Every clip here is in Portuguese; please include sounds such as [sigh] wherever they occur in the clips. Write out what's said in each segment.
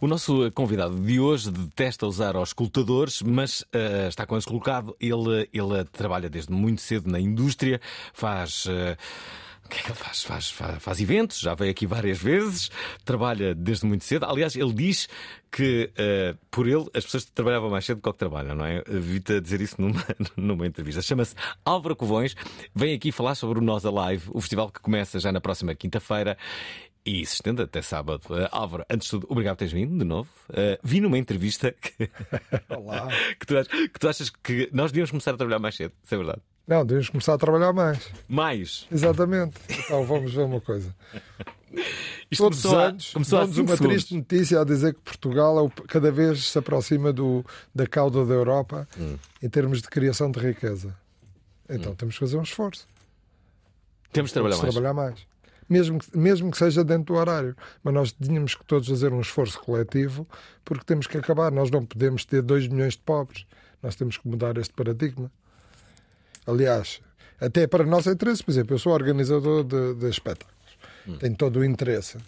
O nosso convidado de hoje detesta usar aos escutadores, mas eh, está com esse colocado. Ele, ele trabalha desde muito cedo na indústria, faz. eh, o que é que ele faz? Faz, faz? faz eventos, já veio aqui várias vezes, trabalha desde muito cedo. Aliás, ele diz que eh, por ele as pessoas trabalhavam mais cedo do que trabalham, não é? Vi-te a dizer isso numa, [laughs] numa entrevista. Chama-se Álvaro Covões, vem aqui falar sobre o Nós Alive, o festival que começa já na próxima quinta-feira. E se estende até sábado. Uh, Álvaro, antes de tudo, obrigado por teres vindo de novo. Uh, vi numa entrevista que, [laughs] Olá. [laughs] que, tu, que tu achas que nós devíamos começar a trabalhar mais cedo, isso é verdade. Não, devemos começar a trabalhar mais. Mais. Exatamente. Então vamos ver uma coisa. Isto Todos os anos damos uma segundos. triste notícia a dizer que Portugal é cada vez se aproxima do, da cauda da Europa Hum. em termos de criação de riqueza. Então temos que fazer um esforço. Temos de trabalhar Temos mais. de trabalhar mais. Mesmo que, mesmo que seja dentro do horário. Mas nós tínhamos que todos fazer um esforço coletivo porque temos que acabar. Nós não podemos ter 2 milhões de pobres. Nós temos que mudar este paradigma. Aliás, até para nós é interesse, por exemplo, eu sou organizador de, de espetáculos. Tenho todo o interesse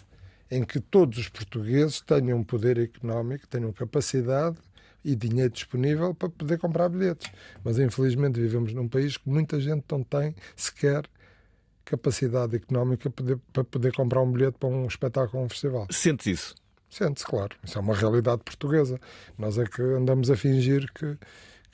em que todos os portugueses tenham poder económico, tenham capacidade e dinheiro disponível para poder comprar bilhetes. Mas infelizmente vivemos num país que muita gente não tem sequer capacidade económica para poder, para poder comprar um bilhete para um espetáculo ou um festival. Sentes isso? Sente-se, claro. Isso é uma realidade portuguesa. Nós é que andamos a fingir que,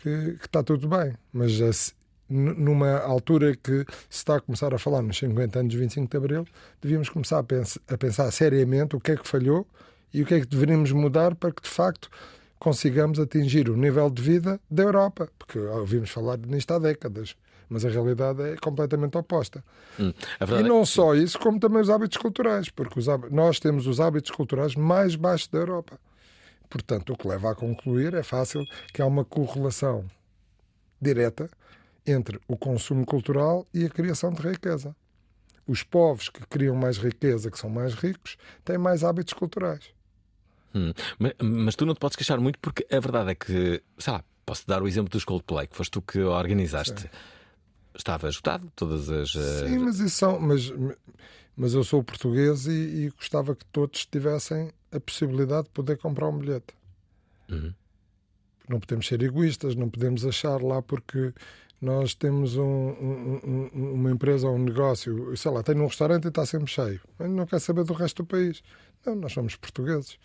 que, que está tudo bem. Mas numa altura que se está a começar a falar nos 50 anos de 25 de Abril, devíamos começar a, pens- a pensar seriamente o que é que falhou e o que é que deveríamos mudar para que, de facto, consigamos atingir o nível de vida da Europa. Porque ouvimos falar nisto há décadas. Mas a realidade é completamente oposta. Hum. E é- não só isso, como também os hábitos culturais, porque os há- nós temos os hábitos culturais mais baixos da Europa. Portanto, o que leva a concluir é fácil que há uma correlação direta entre o consumo cultural e a criação de riqueza. Os povos que criam mais riqueza, que são mais ricos, têm mais hábitos culturais. Hum. Mas, mas tu não te podes queixar muito porque a verdade é que, sei lá, posso dar o exemplo dos Coldplay, que foste tu que organizaste. Estava esgotado, todas as. eh, Sim, mas isso são. Mas, mas eu sou português e, e gostava que todos tivessem a possibilidade de poder comprar um bilhete. Uhum. Não podemos ser egoístas, não podemos achar lá porque nós temos um- um- um- uma empresa ou um negócio, sei lá, tem um restaurante e está sempre cheio. Não quer saber do resto do país. Não, nós somos portugueses.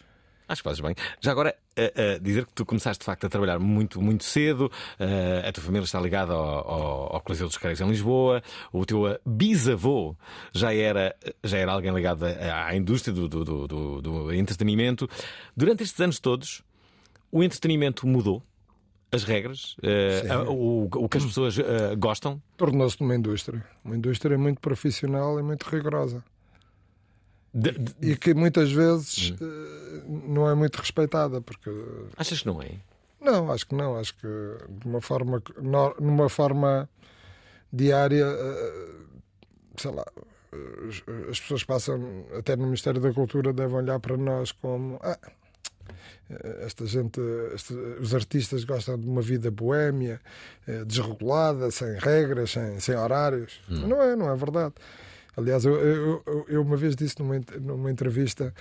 Acho que fazes bem. Já agora, eh, eh, dizer que tu começaste de facto a trabalhar muito, muito cedo, eh, a tua família está ligada ao, ao, ao Coliseu dos Careiros em Lisboa, o teu bisavô já era, já era alguém ligado à, à indústria do, do, do, do- entretenimento. Durante estes anos todos, o entretenimento mudou. As regras, o, o que as pessoas gostam. Tornou-se uma indústria. Uma indústria muito profissional e muito rigorosa. De- de- E que muitas vezes eh, não é muito respeitada, porque achas que não é? Não, acho que não. Acho que de uma forma, numa forma diária, eh, sei lá, as- as pessoas passam, até no Ministério da Cultura, devem olhar para nós como. "Ah, esta gente, este- os artistas gostam de uma vida boémia, eh, desregulada, sem regras, sem, sem horários. Mas Não é, não é verdade. Aliás, eu, eu, eu- uma vez disse numa, numa entrevista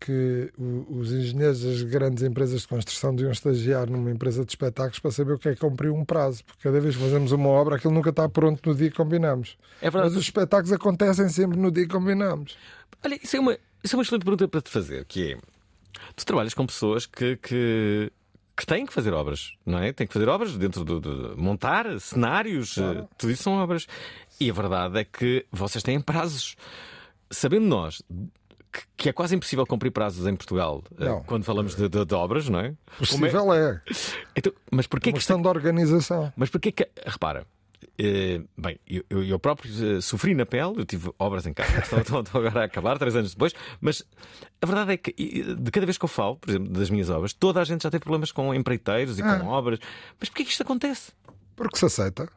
que os engenheiros das grandes empresas de construção deviam estagiar numa empresa de espetáculos para saber o que é cumprir um prazo. Porque cada vez que fazemos uma obra, aquilo nunca está pronto no dia que combinamos. É. Mas os espetáculos acontecem sempre no dia que combinamos. Olha, isso é uma, isso é uma excelente pergunta para te fazer, que é tu trabalhas com pessoas que, que, que têm que fazer obras, não é? Tem que fazer obras dentro de, de montar cenários, claro. uh, tudo isso são obras. E a verdade é que vocês têm prazos. Sabendo nós que é quase impossível cumprir prazos em Portugal uh, quando falamos de, de, de, obras, não é? Possível é? é. Então, mas porquê é uma questão que... de organização. Mas porquê que. Repara, Uh, bem, eu, eu, próprio uh, sofri na pele, eu tive obras em casa, estão, estão, [laughs] estão, agora a acabar, três anos depois, mas a verdade é que de cada vez que eu falo, por exemplo, das minhas obras, toda a gente já tem problemas com empreiteiros e com ah. obras. Mas porquê que isto acontece? Porque se aceita.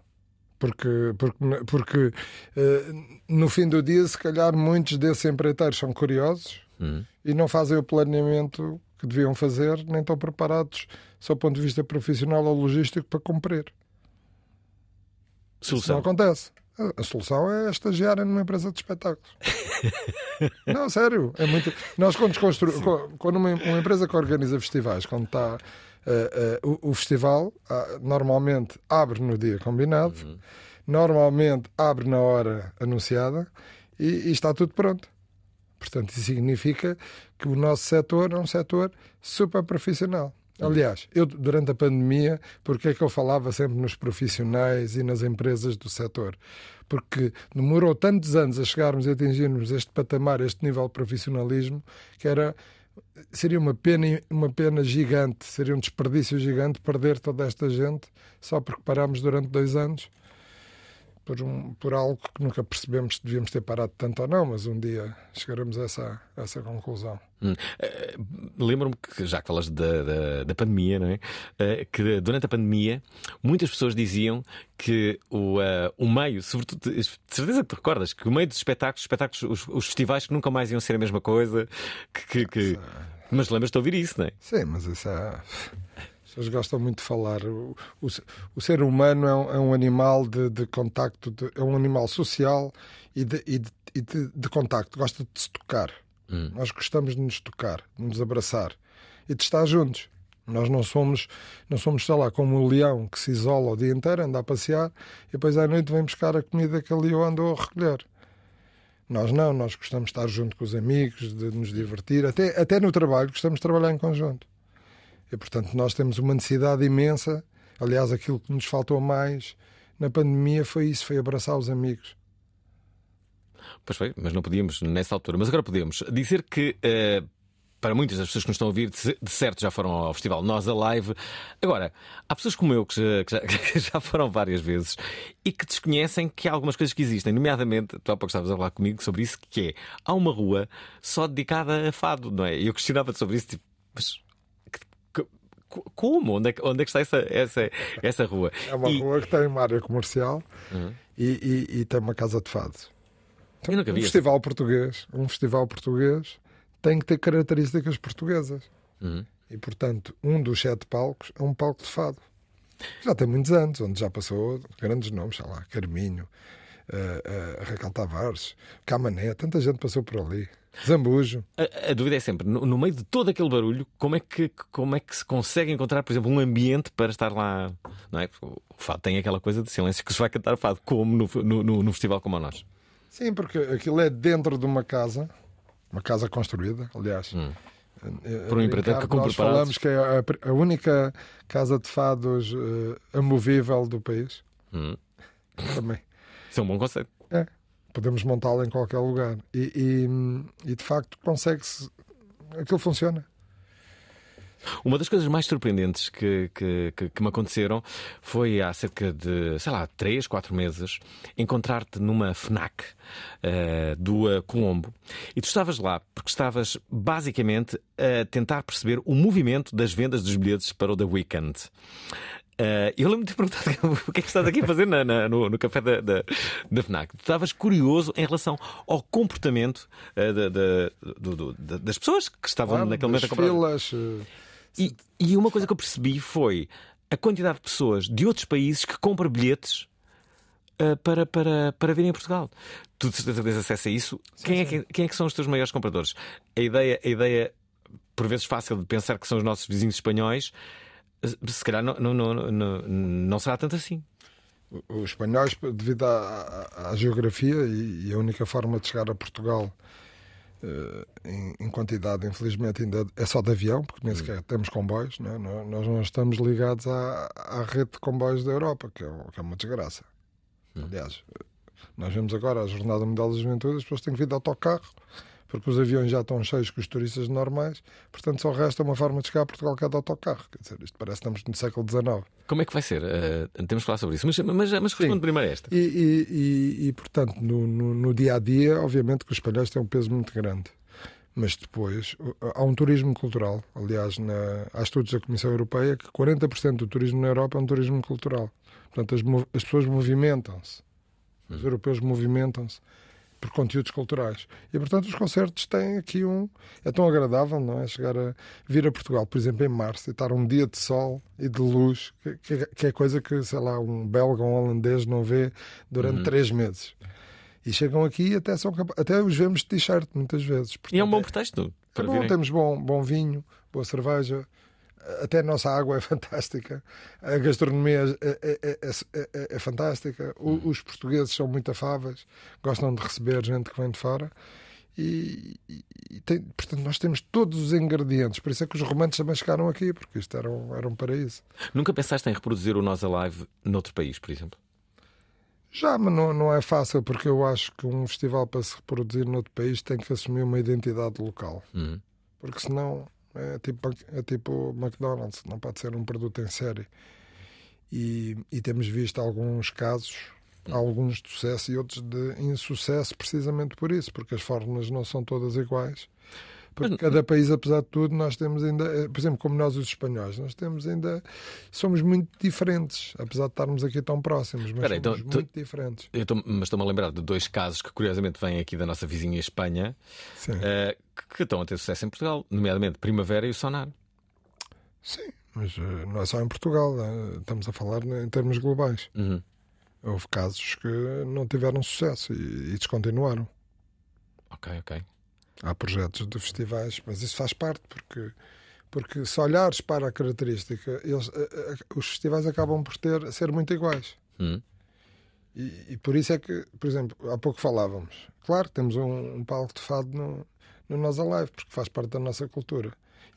Porque, porque, porque uh, no fim do dia, se calhar muitos desses empreiteiros são curiosos hum. e não fazem o planeamento que deviam fazer, nem estão preparados, do ponto de vista profissional ou logístico, para cumprir. Solução. Isso não acontece. A solução é estagiar numa empresa de espetáculos. [laughs] não, sério. É muito... Nós, quando, constru... quando uma, empresa que organiza festivais, quando está. Uh, uh, o, o, festival uh, normalmente abre no dia combinado, uhum. normalmente abre na hora anunciada e, e, está tudo pronto. Portanto, isso significa que o nosso setor é um setor super profissional. Aliás, eu durante a pandemia, porque é que eu falava sempre nos profissionais e nas empresas do setor? Porque demorou tantos anos a chegarmos e atingirmos este patamar, este nível de profissionalismo, que era seria uma pena, uma pena gigante, seria um desperdício gigante perder toda esta gente só porque parámos durante dois anos por, um, por algo que nunca percebemos se devíamos ter parado tanto ou não, mas um dia chegaremos a essa, a essa conclusão. Hum. Uh, Lembro-me que, já que falas da, da, da pandemia, não é? Uh, que durante a pandemia muitas pessoas diziam que o, uh, o meio, sobretudo, de certeza que te recordas, que o meio dos espetáculos, espetáculos os, os festivais que nunca mais iam ser a mesma coisa, que. que, que... Mas lembras-te de ouvir isso, não é? Sim, mas isso é pessoas gostam muito de falar. O, o, o ser humano é um, é um animal de, de contacto, de, é um animal social e, de, e, de, e de, contacto. Gosta de se tocar. Hum. Nós gostamos de nos tocar, de nos abraçar e de estar juntos. Nós não somos, não somos, sei lá, como o leão que se isola o dia inteiro, anda a passear e depois à noite vem buscar a comida que a leão andou a recolher. Nós não, nós gostamos de estar junto com os amigos, de nos divertir, até, até no trabalho gostamos de trabalhar em conjunto. E, portanto, nós temos uma necessidade imensa. Aliás, aquilo que nos faltou mais na pandemia foi isso: foi abraçar os amigos. Pois foi, mas não podíamos nessa altura. Mas agora podemos dizer que. Uh para muitas das pessoas que nos estão a ouvir, de certo já foram ao festival Nós a Live. Agora, há pessoas como eu que já, [laughs] que já, foram várias vezes e que desconhecem que há algumas coisas que existem, nomeadamente, tu há pouco estavas a falar comigo sobre isso, que é há uma rua só dedicada a fado, não é? Eu questionava-te sobre isso, tipo, mas como? Onde é, onde é que está essa, essa, essa rua? É uma e... rua que tem uma área comercial uhum. e, e, e, tem uma casa de fado. Então, um festival português, um festival português tem que ter características portuguesas. Uhum. E, portanto, um dos sete palcos é um palco de fado. Já tem muitos anos, onde já passou grandes nomes, sei lá, Carminho, uh, uh, Raquel Tavares, Camané, tanta gente passou por ali. Zambujo. A, a, dúvida é sempre, no, no, meio de todo aquele barulho, como é, que, como é que se consegue encontrar, por exemplo, um ambiente para estar lá? Não é? O fado tem aquela coisa de silêncio que se vai cantar fado, como no, no, no festival como a nós. Sim, porque aquilo é dentro de uma casa, uma casa construída, aliás. Hum. Eh, por um empreiteiro que cumpre Nós falamos que é a, a, única casa de fados uh, amovível do país. Hum. Também. Isso é um bom conceito. É podemos montá-la em qualquer lugar. E, e, e de facto consegue-se. Aquilo funciona. Uma das coisas mais surpreendentes que, que, que, que, me aconteceram foi há cerca de, sei lá, 3, 4 meses, encontrar-te numa FNAC uh, do uh, Colombo. E tu estavas lá porque estavas basicamente a tentar perceber o movimento das vendas dos bilhetes para o The Weekend. Uh, eu lembro-me de perguntar [laughs] o que é que estás aqui a fazer na, na, no, no, café da, da, da, FNAC. Estavas curioso em relação ao comportamento uh, de, de, de, de, das pessoas que estavam claro, naquele momento a comprar. Filas, uh... e, e uma coisa que eu percebi foi a quantidade de pessoas de outros países que compram bilhetes para, para, para virem a Portugal. Tu de certeza tens acesso a isso. Sim, quem, sim. É, quem é que são os teus maiores compradores? A ideia, a ideia, por vezes fácil de pensar que são os nossos vizinhos espanhóis se calhar não, não, não, não, não será tanto assim. Os espanhóis, devido à, à geografia e, a única forma de chegar a Portugal eh, em, em quantidade, infelizmente, ainda é só de avião, porque nem sequer temos comboios. Não é? Nó- Nós não estamos ligados à, à rede de comboios da Europa, que é, que é uma desgraça. Aliás, nós vemos agora a Jornada Mundial da Juventude, as pessoas têm que vir de autocarro, porque os aviões já estão cheios com os turistas normais, portanto só resta uma forma de chegar a Portugal que é de autocarro. Quer dizer, isto parece que estamos no século XIX. Como é que vai ser? Eh, temos que falar sobre isso. Mas, mas, mas responde primeiro a esta. E, e- e- e, portanto, no, no- no dia a dia, obviamente que os espanhóis têm um peso muito grande. Mas depois uh, há um turismo cultural. Aliás, na, há estudos da Comissão Europeia que 40% do turismo na Europa é um turismo cultural. Portanto, as, as pessoas movimentam-se. Os europeus movimentam-se por conteúdos culturais. E, portanto, os concertos têm aqui um. É tão agradável, não é? Chegar a vir a Portugal, por exemplo, em março, e estar um dia de sol e de luz, que, que- é coisa que, sei lá, um belga ou um holandês não vê durante três meses. E chegam aqui e até, são até os vemos de t-shirt, muitas vezes. E é um bom Portanto, pretexto é bom, virem. temos bom, bom vinho, boa cerveja, até a nossa água é [laughs] fantástica, a gastronomia é, é- é- é- é- é fantástica, O- os portugueses são muito afáveis, gostam de receber gente que vem de fora. E, e- e tem- portanto, nós temos todos os ingredientes. Por isso é que os romances também chegaram aqui, porque isto era um, era um paraíso. Nunca pensaste em reproduzir o Nós Alive noutro país, por exemplo? Já, mas não, não é fácil, porque eu acho que um festival para se reproduzir noutro país tem que assumir uma identidade local. Uhum. Porque senão é tipo, é tipo McDonald's, não pode ser um produto em série. E, e temos visto alguns casos, alguns de sucesso e outros de insucesso, precisamente por isso, porque as fórmulas não são todas iguais. Porque cada país, apesar de tudo, nós temos ainda, eh, por exemplo, como nós os espanhóis, nós temos ainda, somos muito diferentes, apesar de estarmos aqui tão próximos, mas Espera aí, somos então, tu- muito diferentes. Eu estou- mas estou-me a lembrar de dois casos que curiosamente vêm aqui da nossa vizinha Espanha eh, que, que estão a ter sucesso em Portugal, nomeadamente Primavera e o Sonar. Sim, mas eh, não é só em Portugal, estamos a falar em termos globais. Uhum. Houve casos que não tiveram sucesso e, e descontinuaram. Ok, ok. Há projetos de festivais, mas isso faz parte, porque, porque se olhares para a característica, eles, eh, eh, os festivais acabam por ter, ser muito iguais. Uhum. E, e por isso é que, por exemplo, há pouco falávamos. Claro, temos um, um palco de fado no, no Nós Alive, porque faz parte da nossa cultura.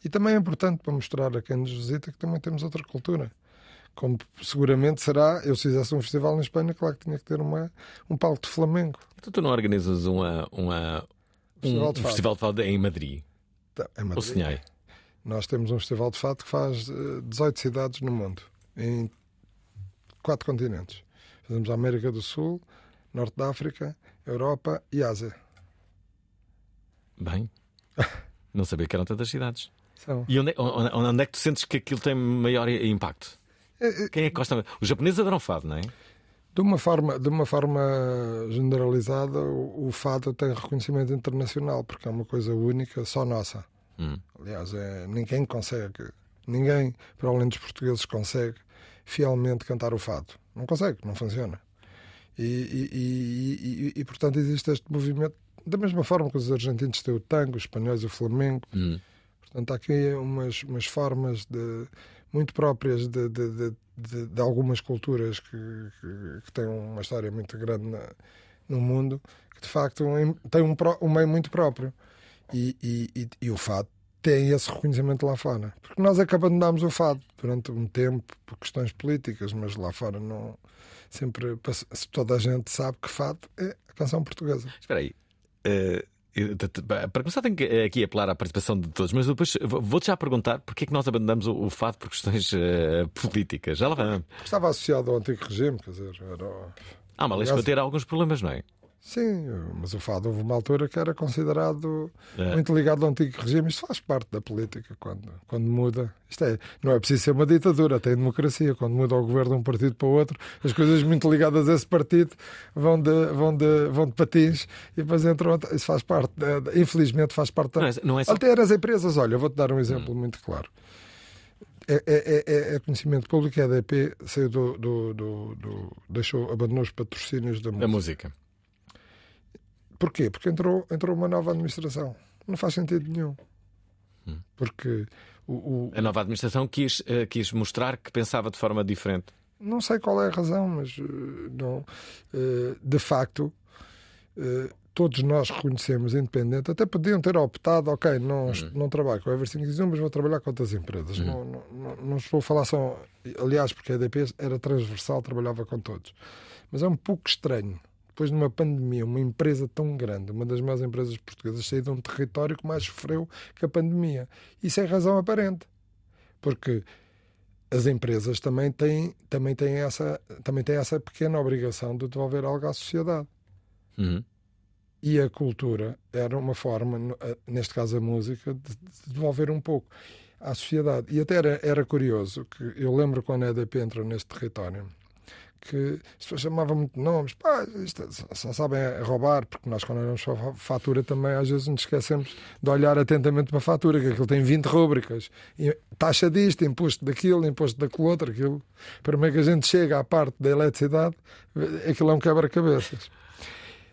E também é importante para mostrar a quem nos visita que também temos outra cultura. Como seguramente será, eu se fizesse um festival em Espanha, claro que tinha que ter uma, um palco de Flamengo. Então tu não organizas uma, uma, um, Festival um de fado. festival de fado em Madrid? Tá, em Ou Madrid. sonhei? Nós temos um festival de fado que faz eh, 18 cidades no mundo, em quatro continentes. Fazemos a América do Sul, Norte da África, Europa e Ásia. Bem, [laughs] não sabia que eram tantas cidades. São. E onde é, onde, onde é que tu sentes que aquilo tem maior impacto? É, é, Quem é que gosta? Os japoneses adoram fado, não é? De uma forma, de uma forma generalizada, o, o fado tem reconhecimento internacional, porque é uma coisa única, só nossa. Hum. Aliás, é, ninguém consegue, ninguém, para além dos portugueses, consegue fielmente cantar o fado. Não consegue, não funciona. E, e- e- e- portanto, existe este movimento, da mesma forma que os argentinos têm o tango, os espanhóis o flamengo, Hum. Portanto, há aqui umas, umas formas de, muito próprias de, de, de- de- algumas culturas que, que, que têm uma história muito grande na- no mundo, que de facto têm um, um meio muito próprio. E, e, e, e o fado tem esse reconhecimento lá fora. Porque nós abandonámos o fado durante um tempo por questões políticas, mas lá fora não. Sempre toda a gente sabe que fado é a canção portuguesa. Espera aí. T- para começar, tenho que eh, aqui apelar à participação de todos, mas depois vou- vou-te já perguntar porque é que nós abandonamos o, fado por questões eh, políticas. Já lá vamos. Estava associado ao antigo regime, quer dizer, era. Ah, mas Aliás- ter alguns problemas, não é? Sim, mas o fado houve uma altura que era considerado É. muito ligado ao antigo regime. Isto faz parte da política quando, quando muda. Isto é, não é preciso ser uma ditadura, tem democracia. Quando muda o governo de um partido para o outro, as coisas muito ligadas a esse partido vão de, vão de, vão de patins e depois entram. Isso faz parte, da- da- infelizmente, faz parte da. Não é, não é só. Até as empresas, olha, vou-te dar um exemplo muito claro. É, é- é- é conhecimento público, a EDP saiu do, do, do, do- deixou, abandonou os patrocínios da A música. Porquê? Porque entrou, entrou uma nova administração. Não faz sentido nenhum. Porque o, o- A nova administração quis, eh, quis mostrar que pensava de forma diferente. não sei qual é a razão, mas eh, não, eh, de facto todos nós reconhecemos independente, até podiam ter optado, ok, não, uhum. não trabalho com a Eversting, mas vou trabalhar com outras empresas. Uhum. Não, não, não, estou a falar só. Aliás, porque a EDP era transversal, trabalhava com todos. Mas é um pouco estranho, depois de uma pandemia, uma empresa tão grande, uma das maiores empresas portuguesas, sair de um território que mais sofreu que a pandemia. Isso é razão aparente. Porque as empresas também têm, também têm, essa, também têm essa pequena obrigação de devolver algo à sociedade. Uhum e a cultura era uma forma, neste caso a música, de devolver um pouco à sociedade. E até era, era curioso que eu lembro quando a EDP entrou neste território que as pessoas chamavam muito nomes, pá, isto, é, só sabem roubar, porque nós quando olhamos para a fatura também às vezes nos esquecemos de olhar atentamente para a fatura, que aquilo tem 20 rúbricas, taxa disto, imposto daquilo, imposto daquilo outro, aquilo. Para meio que a gente chega à parte da eletricidade, aquilo é um quebra-cabeças.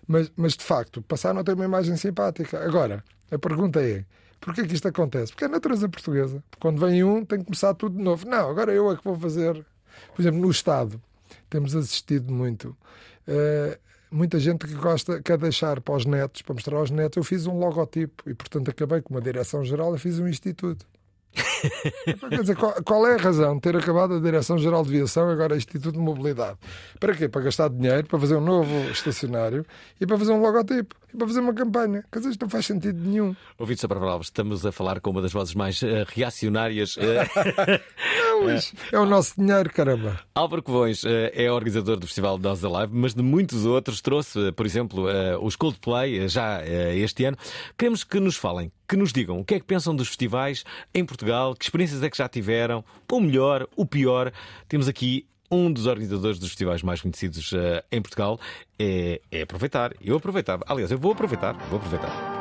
Mas, mas de facto, passaram a ter uma imagem simpática. Agora, a pergunta é: porquê que isto acontece? Porque é a natureza portuguesa. Quando vem um, tem que começar tudo de novo. Não, agora eu é que vou fazer. Por exemplo, no Estado, temos assistido muito. Uh, muita gente que gosta, quer deixar para os netos, para mostrar aos netos. Eu fiz um logotipo e, portanto, acabei com uma direção-geral e fiz um instituto. [laughs] Quer dizer, qual, qual, é a razão de ter acabado a Direção-Geral de Viação e agora Instituto de Mobilidade? Para quê? Para gastar dinheiro, para fazer um novo estacionário e para fazer um logotipo e para fazer uma campanha. Quer dizer, isto não faz sentido nenhum. Ouvido para Alves, estamos a falar com uma das vozes mais uh, reacionárias. [laughs] [laughs] Uh... não, é o nosso dinheiro, caramba. Álvaro Covões uh, é organizador do Festival Nós Alive, mas de muitos outros. Trouxe, por exemplo, os Coldplay já este ano. Queremos que nos falem que nos digam o que é que pensam dos festivais em Portugal, que experiências é que já tiveram, o melhor, o pior. Temos aqui um dos organizadores dos festivais mais conhecidos em Portugal. É, é aproveitar. Eu aproveitava. Aliás, eu vou aproveitar. Vou aproveitar.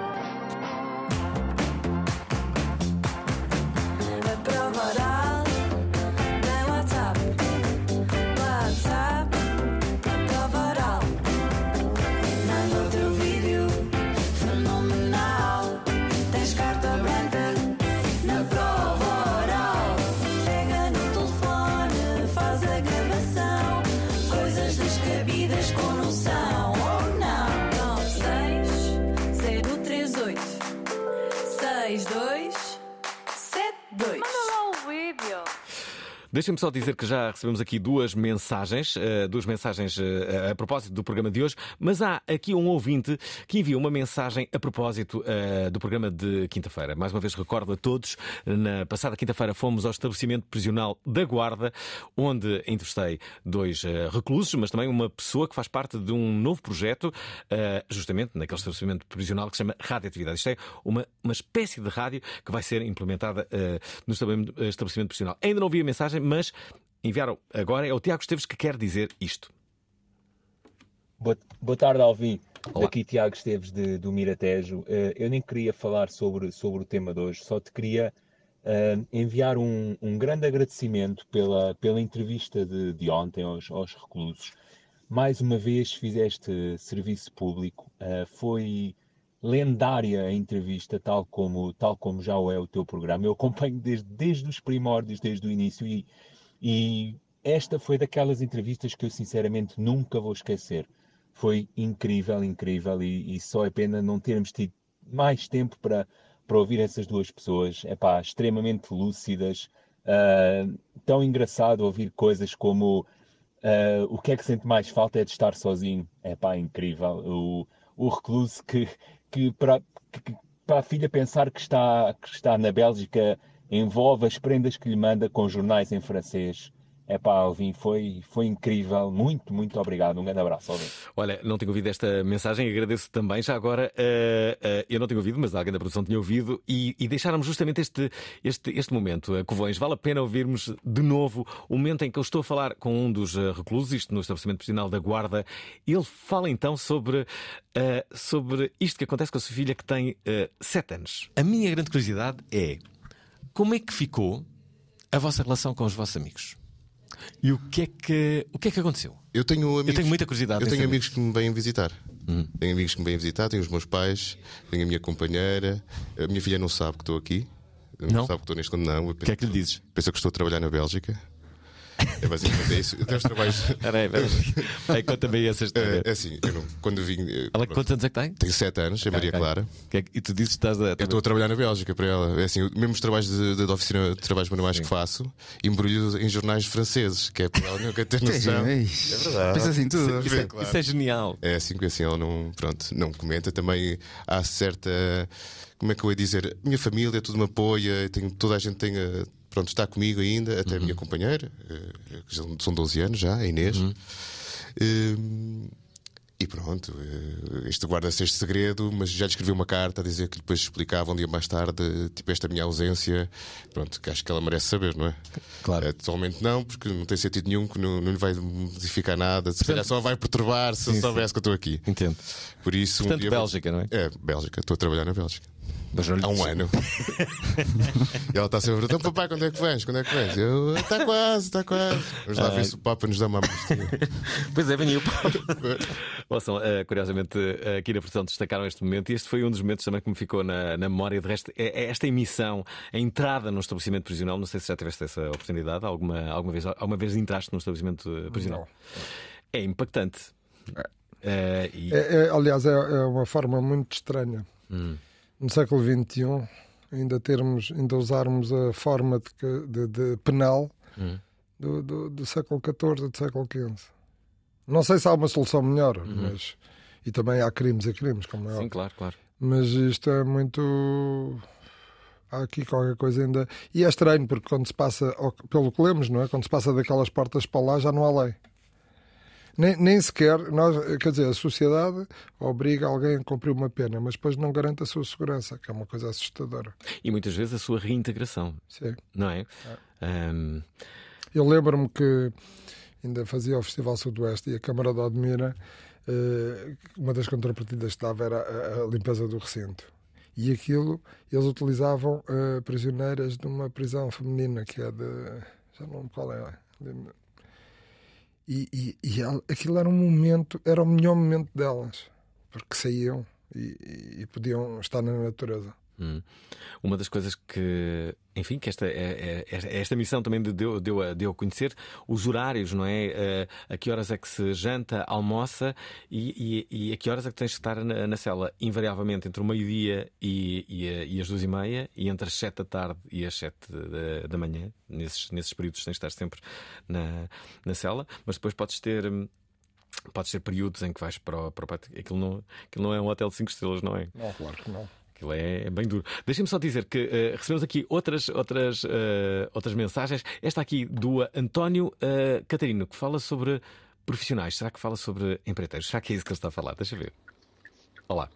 Deixem-me só dizer que já recebemos aqui duas mensagens, uh, duas mensagens uh, a propósito do programa de hoje, mas há aqui um ouvinte que enviou uma mensagem a propósito uh, do programa de quinta-feira. Mais uma vez recordo a todos, na passada quinta-feira fomos ao estabelecimento prisional da Guarda, onde entrevistei dois reclusos, mas também uma pessoa que faz parte de um novo projeto, justamente naquele estabelecimento prisional que se chama Radioatividade. Isto é uma, uma espécie de rádio que vai ser implementada no estabelecimento prisional. Ainda não vi a mensagem, mas enviaram agora. É o Tiago Esteves que quer dizer isto. Boa, boa tarde, Alvin. Olá. Aqui Tiago Esteves de, do Miratejo. Uh, eu nem queria falar sobre, sobre o tema de hoje, só te queria uh, enviar um, um, grande agradecimento pela, pela entrevista de, de ontem aos, aos, reclusos. Mais uma vez fizeste serviço público, uh, foi lendária a entrevista, tal como, tal como já o é o teu programa. Eu acompanho desde, desde os primórdios, desde o início, e, e esta foi daquelas entrevistas que eu sinceramente nunca vou esquecer. Foi incrível, incrível, e, e só é pena não termos tido mais tempo para, para ouvir essas duas pessoas, é pá, extremamente lúcidas, uh, tão engraçado ouvir coisas como uh, o que é que sente mais falta é de estar sozinho, é pá, incrível. O, o recluso que, que para, que, para a filha pensar que está, que está na Bélgica envolve as prendas que lhe manda com jornais em francês é pá, Alvin, foi, foi incrível. Muito, muito obrigado. Um grande abraço, Alvin. Olha, não tenho ouvido esta mensagem, agradeço também. Já agora, uh, uh, eu não tenho ouvido, mas alguém da produção tinha ouvido e, e deixaram-me justamente este, este, este momento. Uh, Covões, vale a pena ouvirmos de novo o momento em que eu estou a falar com um dos reclusos, isto no estabelecimento prisional da Guarda. Ele fala então sobre, sobre isto que acontece com a sua filha que tem sete anos. A minha grande curiosidade é como é que ficou a vossa relação com os vossos amigos? E o que é que, o que, é que aconteceu? Eu tenho, amigos, eu tenho muita curiosidade. Eu tenho amigos que me vêm visitar. Hum. Tenho amigos que me vêm visitar, tenho os meus pais, tenho a minha companheira. A minha filha não sabe que estou aqui. Não, não? sabe que estou neste não. O que é que lhe dizes? Pensa que estou a trabalhar na Bélgica. É basicamente é isso. Até os trabalhos. Peraí, peraí. Conta-me [laughs] essa história. É, é assim, eu não, quando vim. Ela, quantos anos é que tem? Tenho 7 anos, é Maria. Clara. Que é que- E tu dizes que estás a. Eu estou a trabalhar na Bélgica para ela. É assim, mesmo os trabalhos de, de, de oficina de trabalhos manuais que faço, embrulho em jornais franceses, que é para ela nunca ter [laughs] noção. É verdade. Pensa assim tudo. Isso, é, claro. isso é genial. É assim que assim ela não, pronto, não comenta. Também há certa. Como é que eu ia dizer? Minha família, tudo me apoia, tenho, toda a gente tem. eh, Pronto, está comigo ainda, até a minha companheira, eh, que são 12 anos já, a Inês. Eh, E pronto, eh, isto guarda-se este segredo, mas já lhe escrevi uma carta a dizer que depois explicava um dia mais tarde, tipo, esta minha ausência. Pronto, que acho que ela merece saber, não é? Claro. Eh, totalmente não, porque não tem sentido nenhum, que não, não lhe vai modificar nada. Se calhar só vai perturbar se Sim, soubesse que eu estou aqui. Entendo. Por isso, um Portanto, dia- Bélgica, não é? É, Bélgica, estou a trabalhar na Bélgica. Mas não Há um ano. [laughs] e ela está sempre a perguntar: então, papai, quando é que vens? Quando é que vens? Eu, está quase, está quase. Vamos lá ver se o Papa nos dá uma amostra. [laughs] Pois é, veniu. [laughs] Ouçam, eh, curiosamente, aqui na produção destacaram este momento e este foi um dos momentos também que me ficou na, na memória. De resto, é, é esta emissão, a entrada num estabelecimento prisional. Não sei se já tiveste essa oportunidade. Alguma, alguma, vez, alguma vez entraste num estabelecimento eh, prisional? É impactante. Eh, e- É, é, aliás, é, é uma forma muito estranha. Hum. No século XXI, ainda termos, ainda usarmos a forma de, de- de penal Hum. do, do- do século XIV, do século XV. Não sei se há uma solução melhor, mas e também há crimes e crimes, como é Sim, óbvio. claro, claro. Mas isto é muito. Há aqui qualquer coisa ainda. E é estranho, porque quando se passa, pelo que lemos, não é? Quando se passa daquelas portas para lá, já não há lei. Nem, nem sequer, nós, quer dizer, a sociedade obriga alguém a cumprir uma pena, mas depois não garante a sua segurança, que é uma coisa assustadora. E muitas vezes a sua reintegração, Sim. não é? Ahm, Eu lembro-me que ainda fazia o Festival Sudoeste e a Câmara de Odmira, eh, uma das contrapartidas que dava era a, limpeza do recinto. E aquilo, eles utilizavam eh, prisioneiras de uma prisão feminina, que é de. Já não qual é. E, e, e el- aquilo era um momento, era o melhor momento delas, porque saíam e- e podiam estar na natureza. Hum. Uma das coisas que, enfim, que esta, é- é- é- esta missão também deu, deu, a, deu a conhecer os horários, não é? Eh, A que horas é que se janta, almoça e, e- e a que horas é que tens de estar na, na cela? Invariavelmente entre o meio-dia e, e, a- e as duas e meia e entre as sete da tarde e as sete da, da manhã. Nesses, nesses períodos tens de estar sempre na, na cela, mas depois podes ter. Podes ter períodos em que vais para o. Para o aquilo, não, aquilo não é um hotel de 5 estrelas, não é? Não, claro que não. Aquilo é, é bem duro. Deixem-me só dizer que eh, recebemos aqui outras, outras, eh, outras mensagens. Esta aqui do António eh, Catarino, que fala sobre profissionais. Será que fala sobre empreiteiros? Será que é isso que ele está a falar? Deixa ver. Olá.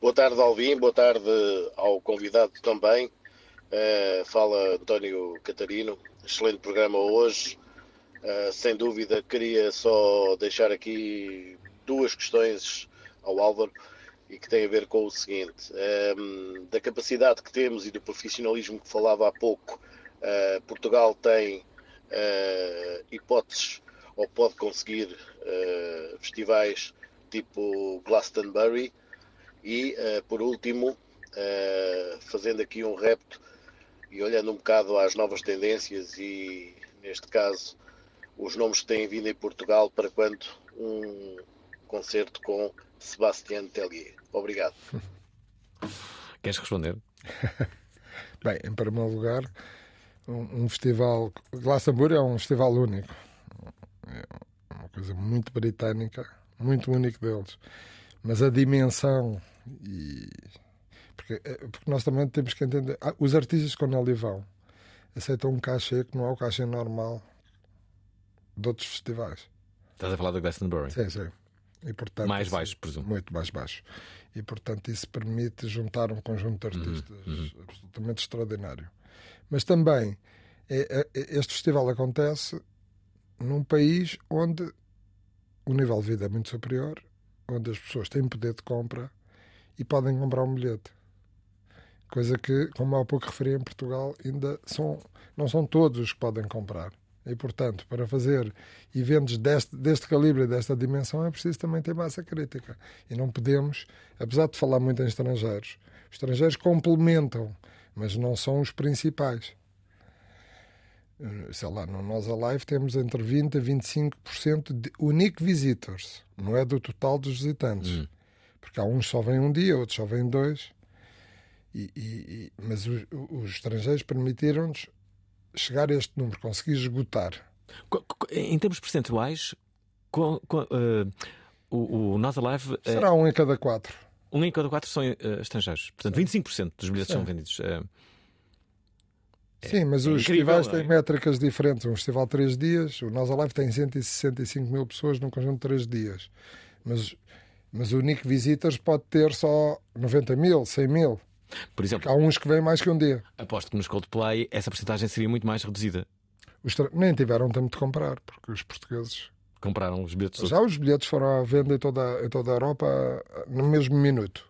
Boa tarde, Alvin. Boa tarde ao convidado também. Eh, fala António Catarino. Excelente programa hoje. Eh, sem dúvida, queria só deixar aqui duas questões ao Álvaro e que têm a ver com o seguinte: ehm, da capacidade que temos e do profissionalismo que falava há pouco, eh, Portugal tem eh, hipóteses ou pode conseguir eh, festivais tipo Glastonbury e, por último, fazendo aqui um repto e olhando um bocado às novas tendências e, neste caso, os nomes que têm vindo em Portugal para quando um concerto com Sebastián Tellier. Obrigado. [laughs] Queres responder? [laughs] Bem, em primeiro lugar, um, um festival. Glastonbury é um festival único. É uma coisa muito britânica, muito único deles. Mas a dimensão e. Porque, eh, porque nós também temos que entender. ah, Os artistas, quando ali vão, aceitam um cachê que não é o cachê normal de outros festivais. Estás a falar do Glastonbury? Sim, sim. E, portanto, Mais assim, baixo, presumo. Muito mais baixo. E, portanto, isso permite juntar um conjunto Uhum, de artistas absolutamente extraordinário. Mas também, é- é- este festival acontece num país onde o nível de vida é muito superior, onde as pessoas têm poder de compra e podem comprar um bilhete. Coisa que, como há pouco referi em Portugal, ainda são, não são todos os que podem comprar. E, portanto, para fazer eventos deste, deste calibre e desta dimensão é preciso também ter massa crítica. E não podemos, apesar de falar muito em estrangeiros, os estrangeiros complementam, mas não são os principais. Eh, sei lá, no Nós Alive temos entre 20% a 25% de unique visitors, não é do total dos visitantes. Hum. Porque há uns só vêm um dia, outros só vêm dois. E, e- e- mas os, os estrangeiros permitiram-nos chegar a este número, conseguir esgotar. Em termos percentuais, co- co- eh, o, o Nós Alive, eh, Será um em cada quatro. um em cada quatro são eh, estrangeiros. Portanto, 25% dos bilhetes são vendidos. eh, Sim, mas é os incrível, festivais não é? têm métricas diferentes. Um festival de três dias, o Nós Alive tem 165 mil pessoas num conjunto de três dias. Mas, mas o Unique Visitors pode ter só 90 mil, 100 mil. Por exemplo, Há uns que vêm mais que um dia. aposto que nos Coldplay essa porcentagem seria muito mais reduzida. Tra- nem tiveram tempo de comprar, porque os portugueses. Compraram os bilhetes. Já os bilhetes foram à venda em toda, em toda a Europa ah, no mesmo minuto.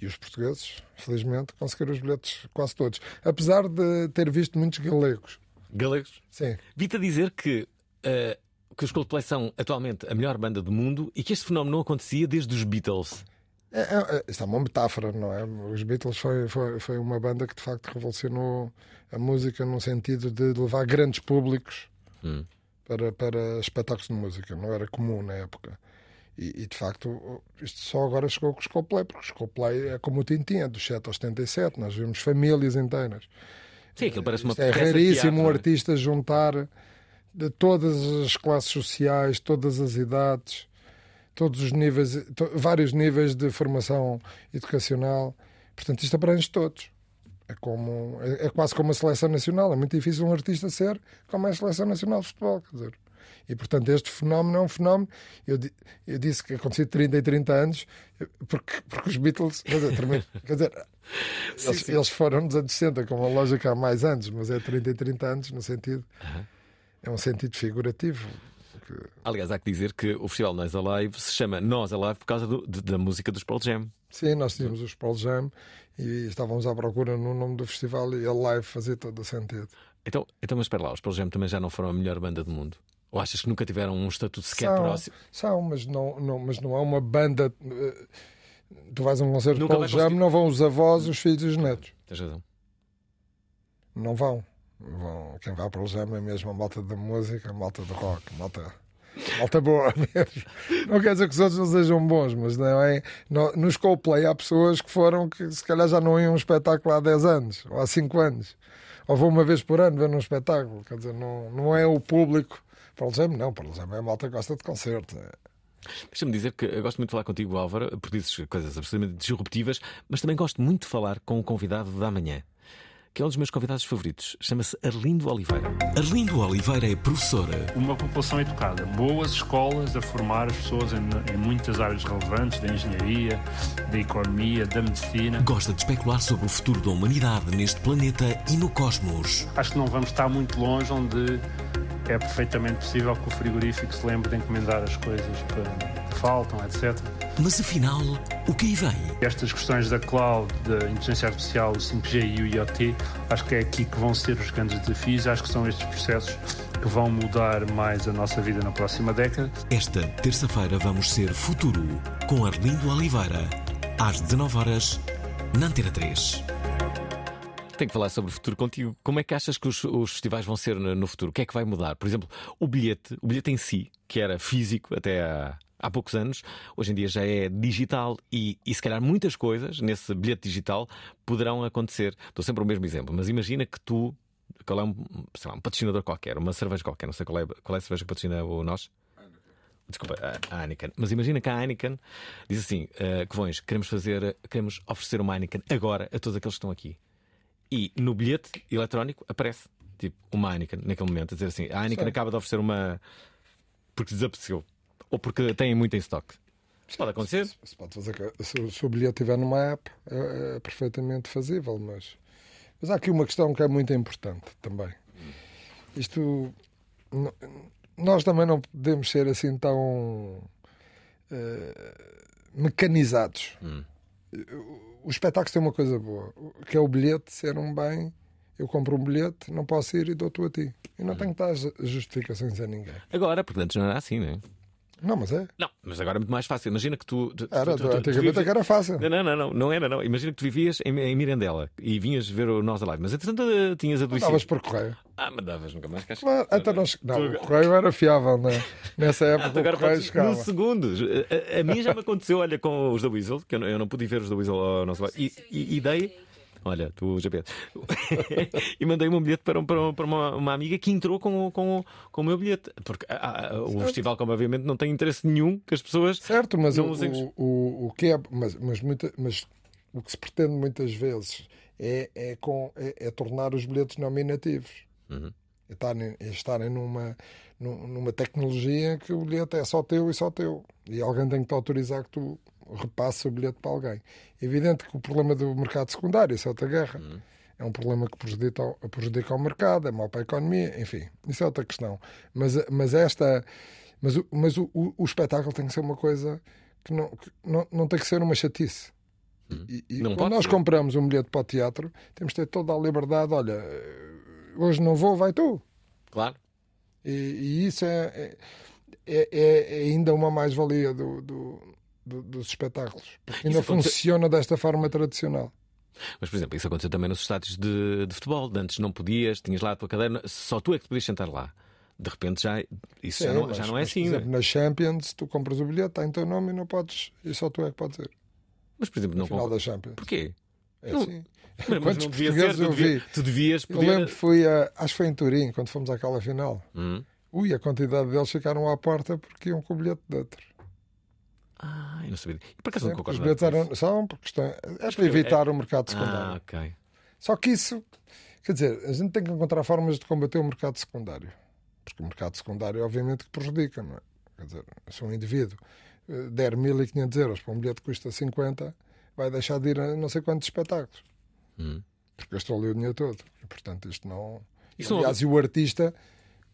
E os portugueses, felizmente, conseguiram os bilhetes quase todos. Apesar de ter visto muitos galegos. Galegos. Sim. Vi-te a dizer que, eh, que os Coldplay são atualmente a melhor banda do mundo e que este fenómeno não acontecia desde os Beatles. É, é, é, isto é uma metáfora, não é? Os Beatles foi, foi, foi uma banda que de facto revolucionou a música no sentido de levar grandes públicos Hum. para, para espetáculos de música. Não era comum na época. E, e, de facto, isto só agora chegou com os Coldplay, porque os Coldplay é como o Tintin, é dos 7 aos 77. Nós vimos famílias inteiras. Sim, aquilo parece uma Isto é raríssimo teatro, um é? artista juntar de todas as classes sociais, todas as idades, todos os níveis, vários níveis de formação educacional. Portanto, isto abrange todos. É, como, é, é quase como a seleção nacional. É muito difícil um artista ser como é a seleção nacional de futebol. Quer dizer. E, portanto, este fenómeno é um fenómeno. Eu, eu disse que acontecia de 30 e 30 anos, porque, porque os Beatles. Quer dizer, [laughs] quer dizer, eles, eles foram nos anos 60, com uma lógica há mais anos, mas é 30 e 30 anos no sentido. É um sentido figurativo. Aliás, há que dizer que o Festival Nós Alive se chama Nós Alive por causa do- de- da música dos Pearl Jam. Sim, nós tínhamos os Pearl Jam e estávamos à procura no nome do festival e a live fazia todo o sentido. Então, então, mas espera lá, os Pearl Jam também já não foram a melhor banda do mundo? Ou achas que nunca tiveram um estatuto sequer São, próximo? são mas, não, não, mas não é uma banda. eh, Tu vais a um concerto de Pearl Jam, conseguir- não vão os avós, os filhos e os netos. Tens razão. Não vão. Vão. Quem vai para o Jam é mesmo a malta da música, a malta do rock, a malta, malta boa [laughs] mesmo. Não quer dizer que os outros não sejam bons, mas não é. No, nos Coldplay há pessoas que foram que se calhar já não iam a um espetáculo há 10 anos ou há 5 anos. Ou vão uma vez por ano ver um espetáculo. Quer dizer, não, não é o público. Para o Jam, não. Para o Jam é a malta que gosta de concerto. É. Deixa-me dizer que eu gosto muito de falar contigo, Álvaro, porque dizes coisas absolutamente disruptivas, mas também gosto muito de falar com o convidado da manhã, que é um dos meus convidados favoritos. Chama-se Arlindo Oliveira. Arlindo Oliveira é professora, uma população educada, boas escolas a formar as pessoas em, em muitas áreas relevantes, da engenharia, da economia, da medicina. gosta de especular sobre o futuro da humanidade neste planeta e no cosmos. Acho que não vamos estar muito longe onde é perfeitamente possível que o frigorífico se lembre de encomendar as coisas que, que faltam, etc. Mas afinal, o que aí vem? Estas questões da cloud, da inteligência artificial, o 5G e o IoT, acho que é aqui que vão ser os grandes desafios. Acho que são estes processos que vão mudar mais a nossa vida na próxima década. Esta terça-feira vamos ser Futuro com Arlindo Oliveira, às 19 horas na Antena 3. Tenho que falar sobre o futuro contigo. Como é que achas que os, os festivais vão ser no, futuro? O que é que vai mudar? Por exemplo, o bilhete, o bilhete em si, que era físico até há, há poucos anos, hoje em dia já é digital e, e se calhar muitas coisas nesse bilhete digital poderão acontecer. Dou sempre o mesmo exemplo, mas imagina que tu, qual é um, sei lá, um patrocinador qualquer, uma cerveja qualquer, não sei qual é, qual é a cerveja que patrocina o nós? Desculpa, a- a Heineken. Mas imagina que a Heineken diz assim: uh, Covões, queremos fazer, queremos oferecer uma Heineken agora a todos aqueles que estão aqui. E no bilhete eletrónico aparece tipo uma Heineken naquele momento, a dizer assim: a Heineken Sim. acaba de oferecer uma porque desapeteceu ou porque tem muito em estoque. Isto pode acontecer. Se, pode fazer, se, o- se o bilhete estiver numa app, é, é perfeitamente fazível. Mas, mas há aqui uma questão que é muito importante também. Isto. Nós também não podemos ser assim tão eh, mecanizados. Hum. Os espetáculos têm uma coisa boa, que é o bilhete ser um bem. Eu compro um bilhete, não posso ir e dou-te a ti. E não tenho que dar ju- justificações a ninguém. Agora, porque antes não era assim, não é? Não, mas é. Não, mas agora é muito mais fácil. Imagina que tu. tu Era, tu, tu, tu, antigamente vives- é que era fácil. Não, não, não, não, não era, não. Imagina que tu vivias em, em Mirandela e vinhas ver o Nós Alive, mas entretanto tinhas adoecido. Mandavas por correio. Ah, mandavas nunca mais cá Claro, até nós... Não, Tu- o correio era fiável, né? Nessa Ah, época tu agora o correio podes, chegava. no segundos. A, a- mim já me aconteceu, olha, com os da Weasel, que eu não, eu não pude ver os da Weasel ao nosso lado. E, e, e dei. Olha, tu GPS. [laughs] e mandei um bilhete para, um- para, um- para uma, uma amiga que entrou com, o- com, com o meu bilhete. Porque ah, ah, o festival, como obviamente, não tem interesse nenhum que as pessoas. Certo, mas não o, usemos. o, o, o que é. Mas, mas, muita, mas o que se pretende muitas vezes é, é, com, é, é tornar os bilhetes nominativos. Uhum. É estarem, é estarem numa, nu- numa tecnologia que o bilhete é só teu e só teu. E alguém tem que te autorizar que tu repasses o bilhete para alguém. É evidente que o problema do mercado secundário, isso é outra guerra. É um problema que prejudica, o- prejudica mercado, é mau para a economia, enfim, isso é outra questão. Mas, mas esta. Mas, o, mas o, o, o espetáculo tem que ser uma coisa que não, que não, não tem que ser uma chatice. E, e Não quando nós ser. compramos um bilhete para o teatro, temos de ter toda a liberdade. Olha, hoje não vou, vai tu. Claro. E, e isso é, é, é- é ainda uma mais-valia do, do- do- dos espetáculos. Porque ainda Isso funciona desta forma tradicional. Mas, por exemplo, isso aconteceu também nos estádios de, de futebol. De Antes não podias, tinhas lá a tua cadeira, só tu é que te podias sentar lá. De repente já, isso já, Sim, não, mas- já não é mas, assim. Por é? exemplo, nas Champions, tu compras o bilhete, está em teu nome e não podes. E só tu é que podes ir. Mas, por exemplo, No não final da Champions. Porquê? É Não- assim. [laughs] Mas, Quantos não ser, portugueses tu, eu vi? tu devias Eu poder. lembro que fui a. Acho que foi em Turim, quando fomos àquela final. Hum. Ui, a quantidade deles ficaram à porta porque iam com o bilhete de outro. Ah, eu não sabia. E por acaso Sim, não porque os concordo bilhetes eram, são por questão, é para porque- evitar o mercado isso. secundário. Ah, ok. Só que isso, quer dizer, a gente tem que encontrar formas de combater o mercado secundário. Porque o mercado secundário, obviamente, que prejudica, não é? Quer dizer, se um indivíduo eh, der 1500 euros para um bilhete que custa 50, vai deixar de ir a não sei quantos espetáculos. Hum. Porque gastou ali o dinheiro todo. E, portanto, isto não. Isso não- Aliás, e o artista,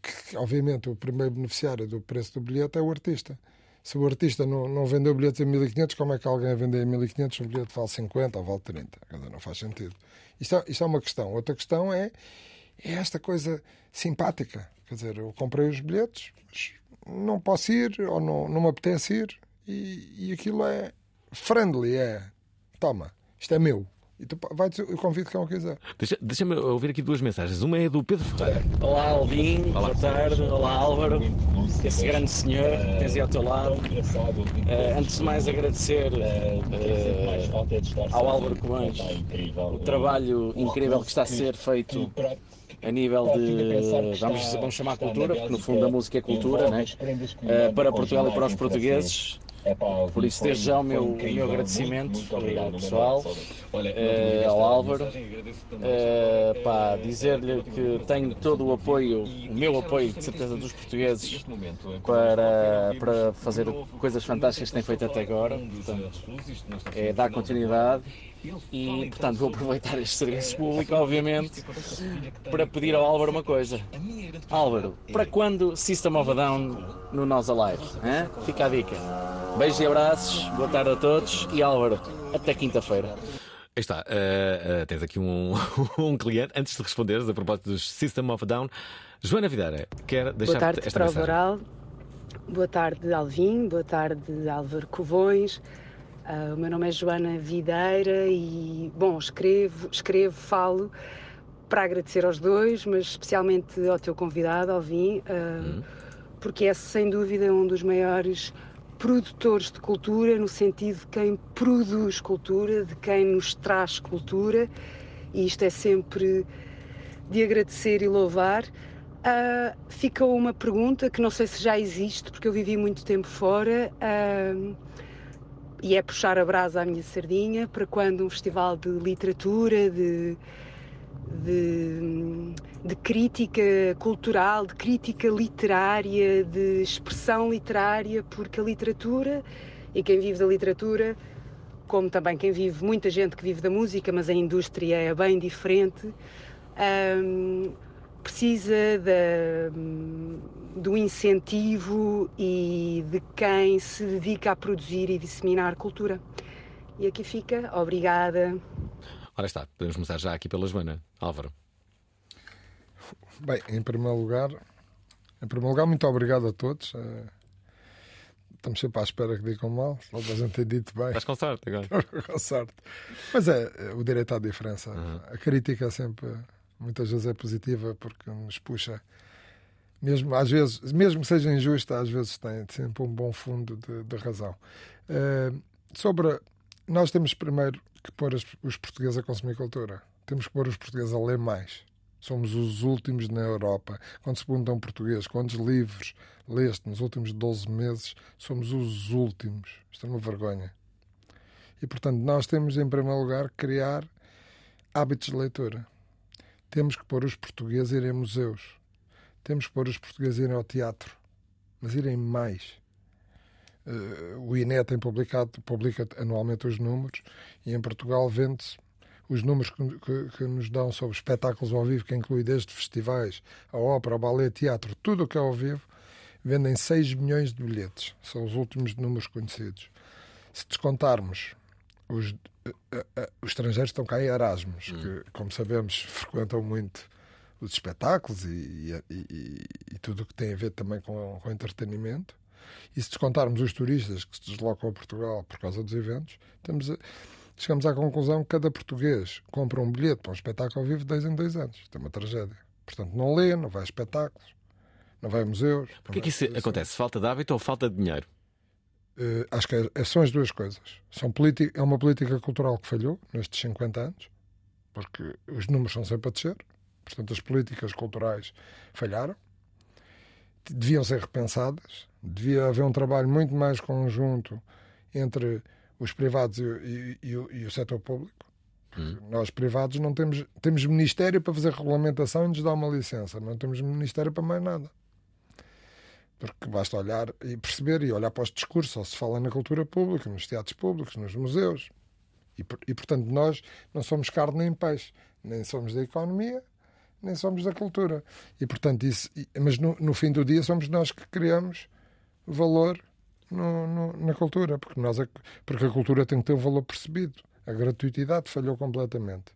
que obviamente o primeiro beneficiário do preço do bilhete é o artista. Se o artista não, não vendeu bilhetes a 1500, como é que alguém a vender a 1500 um bilhete vale 50 ou vale 30? Quer dizer, não faz sentido. Isto é, isto é uma questão. Outra questão é, é esta coisa simpática. Quer dizer, eu comprei os bilhetes, mas não posso ir ou não, não me apetece ir e, e aquilo é friendly, é toma, isto é meu. E tu, vai, eu convido quem eu quiser. Deixa- Deixa-me ouvir aqui duas mensagens. Uma é do Pedro Ferreira. Olá Alvin, boa tarde. Olá Álvaro, esse grande senhor que tens aí ao teu lado. Eh, antes de mais agradecer eh, ao Álvaro Covões o trabalho incrível que está a ser feito a nível de, vamos, vamos chamar cultura, porque no fundo a música é cultura, né? Eh, para Portugal e para os portugueses. Por isso, desde já o meu, meu agradecimento eh, pessoal eh, ao Álvaro. Pá, dizer-lhe que tenho todo o apoio, o meu apoio, de certeza, dos portugueses para, para fazer coisas fantásticas que têm feito até agora. Portanto, é dar continuidade e, portanto, vou aproveitar este serviço público, obviamente, para pedir ao Álvaro uma coisa. Álvaro, para quando System of a Down no Nós Alive? hã? Fica a dica. Beijos e abraços, boa tarde a todos e Álvaro, até quinta-feira. Aí está, eh, eh, tens aqui um, [laughs] um cliente. Antes de responderes a propósito dos System of a Down, Joana Vidara quer deixar Boa tarde esta para o mensagem. Boa tarde, Alvin. Boa tarde, Álvaro Covões. Ah, o meu nome é Joana Videira e, bom, escrevo, escrevo, falo para agradecer aos dois, mas especialmente ao teu convidado, Alvin, ah, porque é sem dúvida um dos maiores produtores de cultura, no sentido de quem produz cultura, de quem nos traz cultura, e isto é sempre de agradecer e louvar. Ah, fica uma pergunta que não sei se já existe, porque eu vivi muito tempo fora, ah, e é puxar a brasa à minha sardinha para quando um festival de literatura, de, de, de crítica cultural, de crítica literária, de expressão literária, porque a literatura e quem vive da literatura, como também quem vive, muita gente que vive da música, mas a indústria é bem diferente. precisa da, do incentivo e de quem se dedica a produzir e disseminar cultura. E aqui fica, obrigada. Ora está, podemos começar já aqui pela Joana. Álvaro. Bem, em primeiro lugar, em primeiro lugar, muito obrigado a todos. Eh, Estamos sempre à espera que digam mal, só a gente tem dito bem. Estás com sorte agora. com sorte. Mas é, é, o direito à diferença. Uhum. A crítica sempre, muitas vezes é positiva porque nos puxa. Mesmo, às vezes, mesmo que seja injusta, às vezes tem sempre um bom fundo de, de razão. Uh, sobre. Nós temos primeiro que pôr as, os portugueses a consumir cultura. Temos que pôr os portugueses a ler mais. Somos os últimos na Europa. Quando se pergunta um português quantos livros leste nos últimos 12 meses, somos os últimos. Isto é uma vergonha. E, portanto, nós temos, em primeiro lugar, que criar hábitos de leitura. Temos que pôr os portugueses a irem a museus. Temos que pôr os portugueses irem ao teatro. Mas irem mais. Uh, o INE tem publicado, publica anualmente os números e em Portugal vende-se os números que, que, que, nos dão sobre espetáculos ao vivo, que inclui desde festivais, a ópera, o ballet, teatro, tudo o que é ao vivo, vendem 6 milhões de bilhetes. São os últimos números conhecidos. Se descontarmos os, uh, uh, os estrangeiros estão cá em Erasmus, hum. que, como sabemos, frequentam muito os espetáculos e, e, e, e tudo o que tem a ver também com, com entretenimento. E se descontarmos os turistas que se deslocam a Portugal por causa dos eventos, temos a, chegamos à conclusão que cada português compra um bilhete para um espetáculo ao vivo dois em dois anos. Isto é uma tragédia. Portanto, não lê, não vai a espetáculos, não vai a museus. Porquê que isso acontece? Falta de hábito ou falta de dinheiro? Uh, acho que é, são as duas coisas. São é uma política cultural que falhou nestes 50 anos, porque os números são sempre a descer, portanto, as políticas culturais falharam, deviam ser repensadas, devia haver um trabalho muito mais conjunto entre os privados e, e, e, e o setor público. Hum. Nós, privados, não temos, temos ministério para fazer regulamentação e nos dar uma licença, não temos ministério para mais nada. Porque basta olhar e perceber e olhar para os discursos, ou se fala na cultura pública, nos teatros públicos, nos museus. E, e portanto, nós não somos carne nem peixe, nem somos da economia, nem somos da cultura. E, portanto, isso, mas no, no fim do dia somos nós que criamos valor no, no, na cultura, porque, nós, porque a cultura tem que ter um valor percebido. A gratuitidade falhou completamente.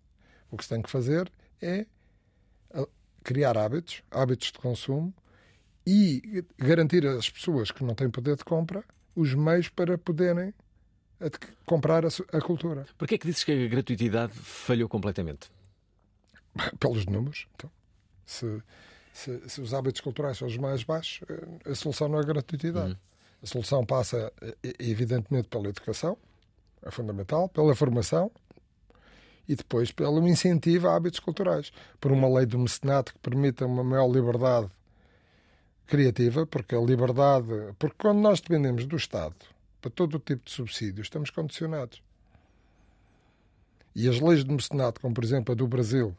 O que se tem que fazer é criar hábitos, hábitos de consumo e garantir às pessoas que não têm poder de compra os meios para poderem comprar a, a cultura. Porquê é que dizes que a gratuitidade falhou completamente? [laughs] Pelos números. Então, se, se, se, os hábitos culturais são os mais baixos, eh, a solução não é a gratuitidade. Uhum. A solução passa, eh, evidentemente, pela educação, é fundamental, pela formação e depois pelo incentivo a hábitos culturais. Por uma lei do mecenato que permita uma maior liberdade criativa, porque a liberdade. Porque quando nós dependemos do Estado para todo o tipo de subsídios, estamos condicionados. E as leis de mecenato, como por exemplo a do Brasil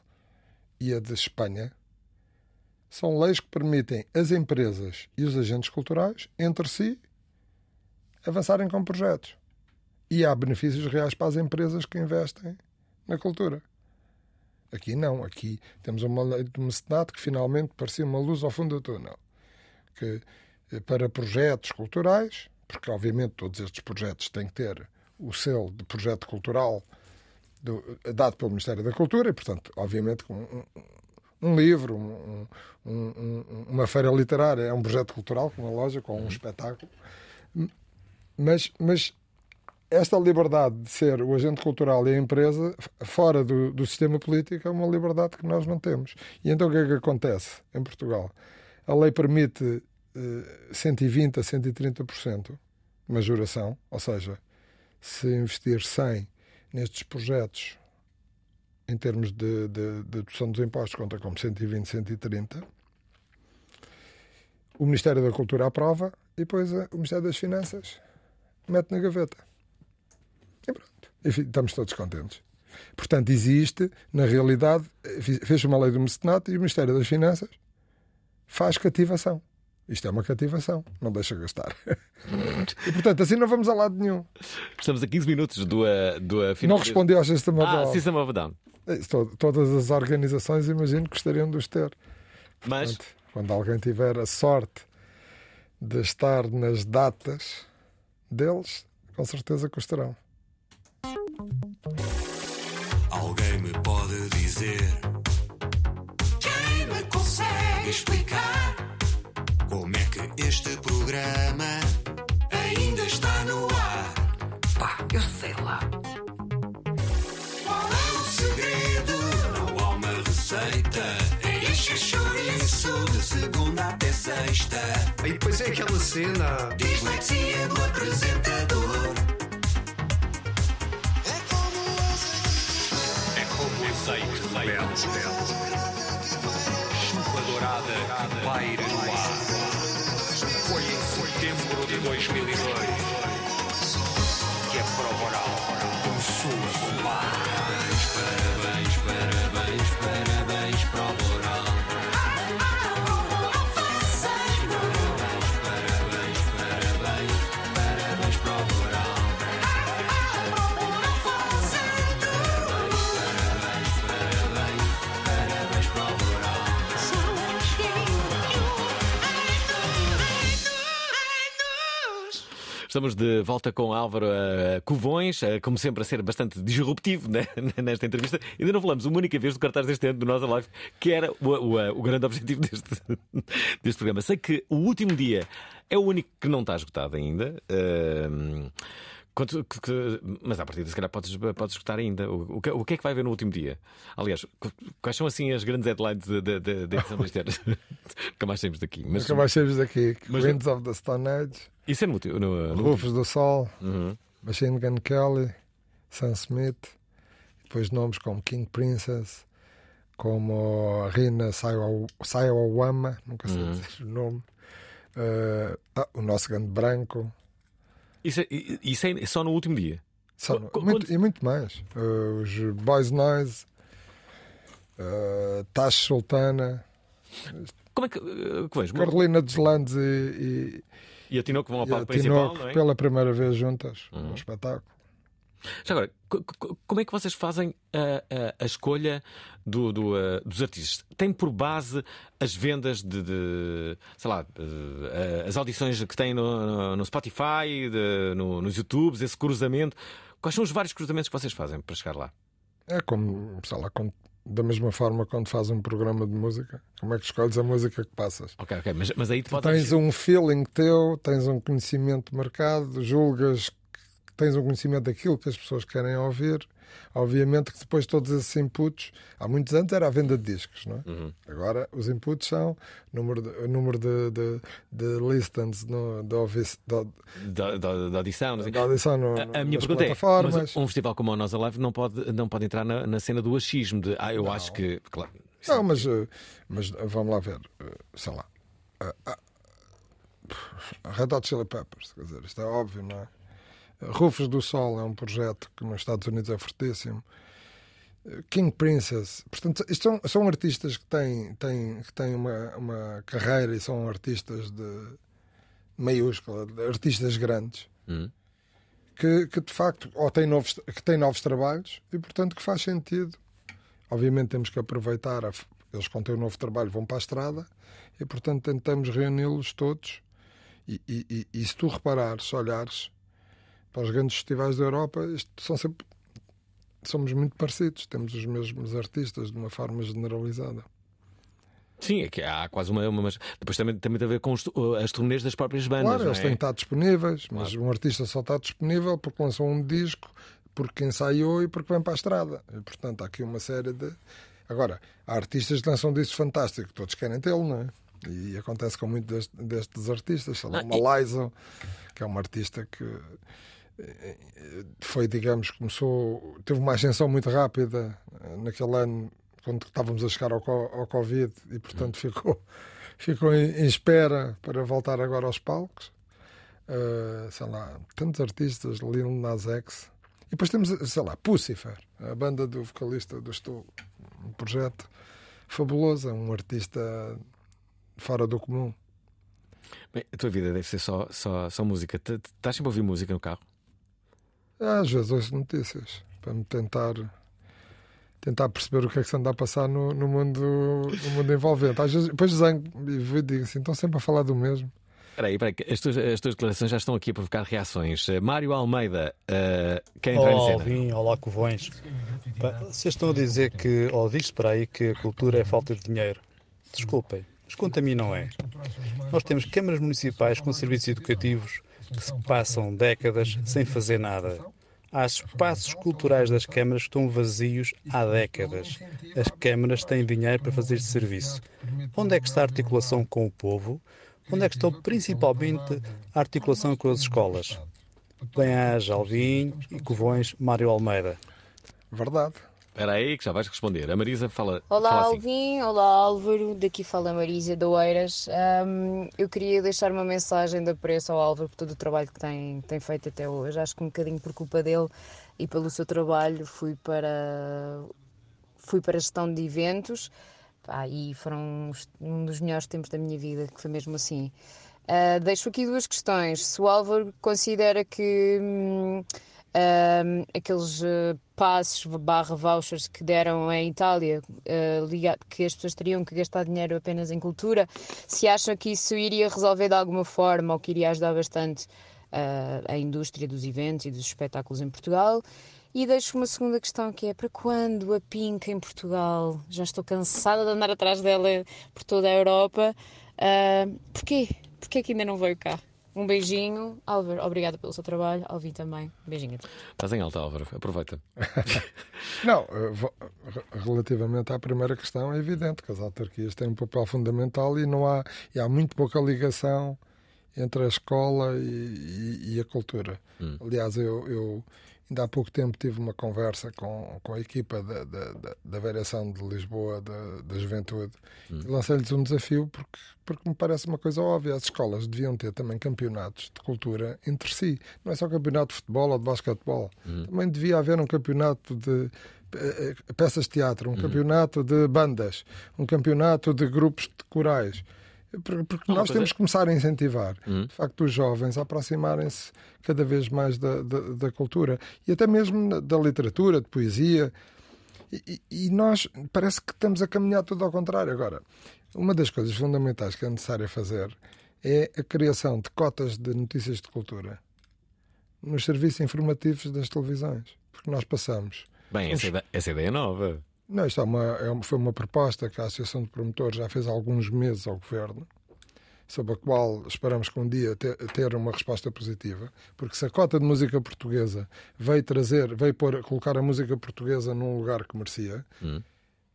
e a de Espanha, são leis que permitem as empresas e os agentes culturais, entre si, avançarem com projetos. E há benefícios reais para as empresas que investem na cultura. Aqui não, aqui temos uma lei de mecenato que finalmente parecia uma luz ao fundo do túnel. Que eh, para projetos culturais, porque obviamente todos estes projetos têm que ter o selo de projeto cultural do, dado pelo Ministério da Cultura e, portanto, obviamente, um, um livro, um, um, uma feira literária é um projeto cultural, com uma loja, com um espetáculo. Mas, mas esta liberdade de ser o agente cultural e a empresa fora do, do sistema político é uma liberdade que nós não temos. E então o que é que acontece em Portugal? A lei permite eh, 120% a 130% majoração, ou seja, se investir 100 nestes projetos em termos de, de, de dedução dos impostos, conta como 120, 130. O Ministério da Cultura aprova e depois o Ministério das Finanças mete na gaveta. E pronto. Enfim, estamos todos contentes. Portanto, existe, na realidade, fez uma lei do mecenato e o Ministério das Finanças faz cativação. Isto é uma cativação, não deixa gastar. [laughs] e portanto, assim não vamos a lado nenhum. Estamos a 15 minutos do, uh, do uh, Não respondeu ao System of ah, Down. System of Down. É todas as organizações, imagino, gostariam de os ter. Mas. Portanto, quando alguém tiver a sorte de estar nas datas deles, com certeza custarão. Alguém me pode dizer quem me consegue explicar como é que este programa ainda está no ar? Pá, eu sei lá. Qual é o segredo? Não há uma receita. É este chouriço de segunda até sexta. Aí depois é aquela cena. Dislexia do apresentador. É como o azeite. É como o azeite. Belo, belo. Chupa dourada, vai no ar. De 2002 Estamos de volta com Álvaro uh, Covões, uh, como sempre a ser bastante disruptivo né, [laughs] nesta entrevista. Ainda não falamos uma única vez do cartaz deste ano do Nossa Live, que era o, o, uh, o grande objetivo [laughs] deste, deste programa. Sei que o último dia é o único que não está esgotado ainda. Uh, quanto, que, que, mas à partida, se calhar, podes, podes escutar ainda. O, o, que, o que é que vai haver no último dia? Aliás, quais são assim as grandes headlines da edição ano? [laughs] Nunca mais saímos daqui. Mas, Nunca mais saímos daqui. Mas, Winds of the Stone Age. Isso é no, no, no Rufos do Sol, uhum. Machine Gun Kelly, Sam Smith, depois nomes como King Princess, como a Rina Sayawama, nunca sei uhum. dizer o nome, uh, ah, o nosso grande branco. Isso é, isso é só no último dia? Só no, muito, e muito mais. Uh, os Boys Noise, uh, Tash Sultana. Como é que, uh, que vens? Carolina dos Landes e, e e a Tinoco vão ao palco principal, não é? pela primeira vez juntas Uhum. no espetáculo. Já agora, co- co- como é que vocês fazem a, a- a escolha do- do, uh, dos artistas? Tem por base as vendas de, de, sei lá, uh, as audições que têm no, no- Spotify, de- no- nos YouTubes, esse cruzamento? Quais são os vários cruzamentos que vocês fazem para chegar lá? É como, sei lá, como- da mesma forma quando fazes um programa de música. Como é que escolhes a música que passas? Ok, ok, mas, mas aí tu podes. tens um feeling teu, tens um conhecimento de mercado, julgas que tens um conhecimento daquilo que as pessoas querem ouvir. Obviamente que depois todos esses inputs, há muitos anos era a venda de discos, não é? Uhum. Agora os inputs são número de, número de, de, de listens no, de, de, Da, da- da audição, não sei. da audição no, A, a minha pergunta é: plataformas. mas um festival como o Nós Alive não pode, não pode entrar na, na cena do achismo de ah, eu acho que. Claro, Não, mas, eh, mas eh, vamos lá ver, eh, sei lá. ah, Red Hot Chili Peppers, quer dizer, isto é óbvio, não é? Rufos do Sol é um projeto que nos Estados Unidos é fortíssimo. King Princess, portanto, isto são, são artistas que têm, têm, que têm uma, uma carreira e são artistas de maiúscula, de artistas grandes. Hum. Que, que de facto ou têm novos, que têm novos trabalhos e portanto que faz sentido Obviamente temos que aproveitar, a, eles quando têm um novo trabalho vão para a estrada e portanto tentamos reuni-los todos e, e, e, e se tu reparares, se olhares para os grandes festivais da Europa, isto são sempre somos muito parecidos, temos os mesmos artistas de uma forma generalizada. Sim, é que há quase uma. uma- mas depois também, também tem a ver com os- as turnês das próprias bandas. Claro, eles é? têm que estar disponíveis, mas um artista só está disponível porque lançou um disco, porque ensaiou e porque vem para a estrada. E, portanto, há aqui uma série de. Agora, há artistas que lançam discos fantásticos, todos querem tê-lo, não é? E acontece com muitos deste- destes artistas, sei lá, Ah, uma e- Liza, que é uma artista que eh, foi, digamos, começou, teve uma ascensão muito rápida eh, naquele ano, quando estávamos a chegar ao, ao Covid, e portanto ficou, [laughs] ficou em, espera para voltar agora aos palcos. Uh, sei lá, tantos artistas, Lil Nas X. E depois temos, sei lá, Pucifer, a banda do vocalista do Estou, um projeto fabuloso, é um artista fora do comum. Bem, a tua vida deve ser só, só, só música. Estás sempre a ouvir música no carro? Às vezes ouço notícias para me tentar tentar perceber o que é que se anda a passar no, no mundo no mundo envolvente. Às vezes, depois zango e digo assim, estão sempre a falar do mesmo. Espera aí, espera aí, as tuas, as tuas declarações já estão aqui a provocar reações. Eh, Mário Almeida, eh, quer entrar em Olá, cena? Alvin, olá, Covões. Vocês estão a dizer que, ou diz para aí que a cultura é falta de dinheiro. Desculpem, mas quanto a mim não é. Nós temos câmaras municipais com serviços educativos que se passam décadas sem fazer nada. Há espaços culturais das câmaras que estão vazios há décadas. As câmaras têm dinheiro para fazer esse serviço. Onde é que está a articulação com o povo? Onde é que está principalmente a articulação com as escolas? Bem-aja, Alvim e Covões, Mário Almeida. Verdade. Espera aí que já vais responder. A Marisa fala. Olá fala assim. Alvin, olá Álvaro, daqui fala a Marisa de Oeiras. Ahm, eu queria deixar uma mensagem de apreço ao Álvaro por todo o trabalho que tem, tem feito até hoje. Acho que um bocadinho por culpa dele e pelo seu trabalho fui para, fui para a gestão de eventos pá, e foram um dos melhores tempos da minha vida, que foi mesmo assim. Ah, deixo aqui duas questões. Se o Álvaro considera que hum, hum, aqueles eh, passos barra vouchers que deram em Itália, liga- que as pessoas teriam que gastar dinheiro apenas em cultura, se acha que isso iria resolver de alguma forma ou que iria ajudar bastante eh, a indústria dos eventos e dos espetáculos em Portugal. E deixo uma segunda questão que é para quando a Pink em Portugal? Já estou cansada de andar atrás dela por toda a Europa. Ah, porquê? Porquê que ainda não veio cá? Um beijinho, Álvaro, obrigada pelo seu trabalho, Alvin também. Um beijinho. Estás em alta, Álvaro. Aproveita. [laughs] Não, relativamente à primeira questão, é evidente que as autarquias têm um papel fundamental e não há, e há muito pouca ligação entre a escola e, e- e a cultura. Aliás, eu, eu ainda há pouco tempo tive uma conversa com, com a equipa da, da, da, Variação de Lisboa, da, da Juventude, e lancei-lhes um desafio porque, porque me parece uma coisa óbvia. As escolas deviam ter também campeonatos de cultura entre si. Não é só campeonato de futebol ou de basquetebol. Também devia haver um campeonato de eh, eh, peças de teatro, um campeonato de bandas, um campeonato de grupos de corais. Por- Porque nós temos que começar a incentivar, de facto, os jovens a aproximarem-se cada vez mais da, da, da cultura e até mesmo da literatura, de poesia. E, e- nós parece que estamos a caminhar tudo ao contrário. Agora, uma das coisas fundamentais que é necessário fazer é a criação de cotas de notícias de cultura nos serviços informativos das televisões. Porque nós passamos. Bem, essa, ide- essa ideia é nova. Não, isto é uma, é uma- foi uma proposta que a Associação de Promotores já fez há alguns meses ao Governo, sobre a qual esperamos que um dia te- ter uma resposta positiva, porque se a cota de música portuguesa veio trazer, veio pôr, colocar a música portuguesa num lugar que merecia,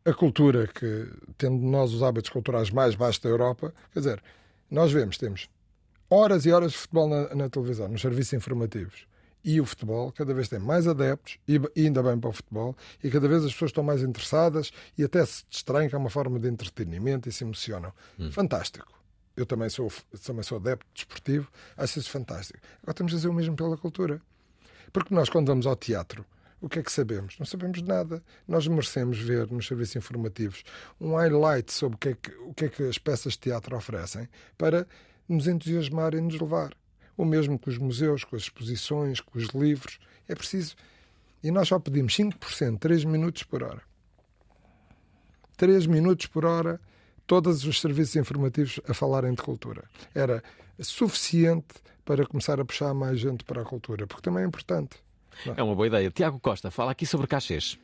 a cultura que, tendo nós os hábitos culturais mais baixos da Europa, quer dizer, nós vemos, temos horas e horas de futebol na, na televisão, nos serviços informativos. E o futebol cada vez tem mais adeptos, e ainda bem para o futebol, e cada vez as pessoas estão mais interessadas e até se distraem, que é uma forma de entretenimento e se emocionam. Fantástico. Eu também sou, também sou adepto desportivo, acho isso fantástico. Agora temos de fazer o mesmo pela cultura. Porque nós, quando vamos ao teatro, o que é que sabemos? Não sabemos nada. Nós merecemos ver nos serviços informativos um highlight sobre o que é que, o que, é que as peças de teatro oferecem para nos entusiasmar e nos levar. O mesmo com os museus, com as exposições, com os livros. É preciso. E nós só pedimos 5%, 3 minutos por hora. 3 minutos por hora, todos os serviços informativos a falarem de cultura. Era suficiente para começar a puxar mais gente para a cultura, porque também é importante. É uma boa ideia. Tiago Costa, fala aqui sobre cachês.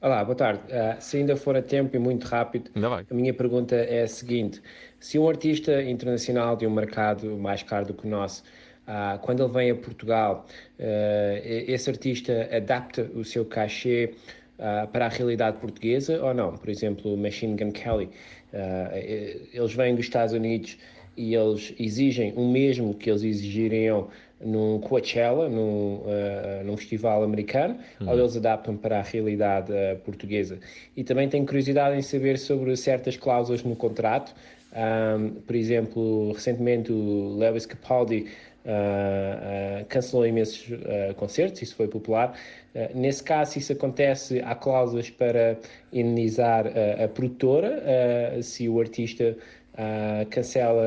Olá, boa tarde. Ah, se ainda for a tempo e muito rápido, a minha pergunta é a seguinte: se um artista internacional de um mercado mais caro do que o nosso, ah, quando ele vem a Portugal, ah, esse artista adapta o seu cachê ah, para a realidade portuguesa ou não? Por exemplo, Machine Gun Kelly, eles vêm dos Estados Unidos e eles exigem o mesmo que eles exigiriam num Coachella, num, ah, num festival americano, ou eles adaptam para a realidade ah, portuguesa. E também tenho curiosidade em saber sobre certas cláusulas no contrato. Ahm, por exemplo, recentemente o Lewis Capaldi ah, ah, cancelou imensos ah, concertos, isso foi popular. Nesse caso, isso acontece, há cláusulas para indenizar a produtora, se o artista cancela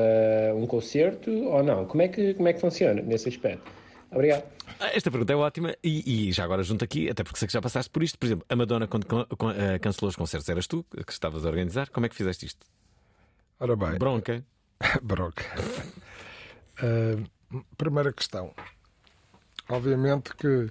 um concerto ou não. Como é que, como é que funciona nesse aspecto? Obrigado. Esta pergunta é ótima e, e já agora junto aqui, até porque sei que já passaste por isto. Por exemplo, a Madonna, quando cancelou os concertos, eras tu que estavas a organizar. Como é que fizeste isto? Ora bem. Bronca. [laughs] Bronca. Ah, primeira questão. Obviamente que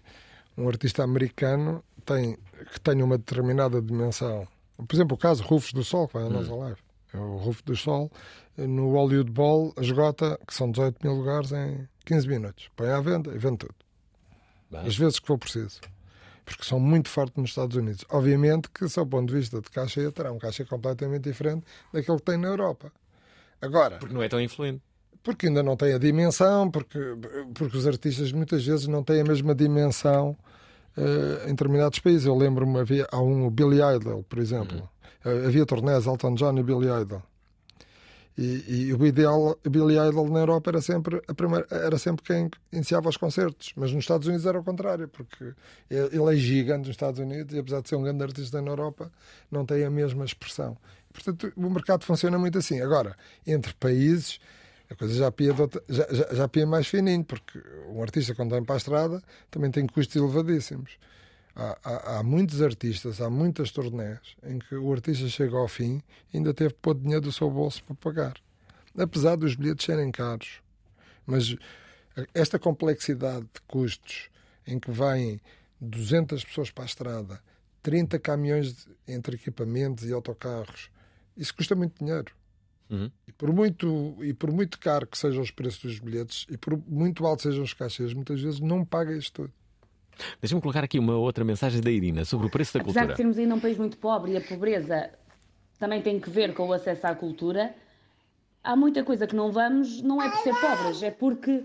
um artista americano tem, que tenha uma determinada dimensão. Por exemplo, o caso Rufus do Sol, que vai a nossa live. O Rufus do Sol, no Hollywood Bowl, esgota, que são 18 mil lugares, em 15 minutos. Põe à venda e vende tudo. Bem. As vezes que for preciso. Porque são muito fortes nos Estados Unidos. Obviamente que, do ponto de vista de caixa, terá um caixa completamente diferente daquele que tem na Europa. Agora. Porque não é tão influente. Porque ainda não tem a dimensão, porque, porque os artistas muitas vezes não têm a mesma dimensão uh, em determinados países. Eu lembro-me, havia, há um Billy Idol, por exemplo. Uh, havia torneios Elton John e Billy Idol. E, e o, ideal, o Billy Idol na Europa era sempre, a primeira, era sempre quem iniciava os concertos, mas nos Estados Unidos era o contrário, porque ele é gigante nos Estados Unidos e, apesar de ser um grande artista na Europa, não tem a mesma expressão. Portanto, o mercado funciona muito assim. Agora, entre países, a coisa já pia, outra, já, já, já pia mais fininho, porque um artista, quando vem para a estrada, também tem custos elevadíssimos. Há, há, há, muitos artistas, há muitas turnés em que o artista chega ao fim e ainda teve que pôr dinheiro do seu bolso para pagar. Apesar dos bilhetes serem caros. Mas esta complexidade de custos em que vêm 200 pessoas para a estrada, 30 caminhões de, entre equipamentos e autocarros, isso custa muito dinheiro. Uhum. E, por muito, e por muito caro que sejam os preços dos bilhetes e por muito alto sejam os cachês, muitas vezes não paga isto tudo. Deixa-me colocar aqui uma outra mensagem da Irina sobre o preço da Apesar cultura. de sermos ainda um país muito pobre e a pobreza também tem que ver com o acesso à cultura, há muita coisa que não vamos, não é por ser pobres, é porque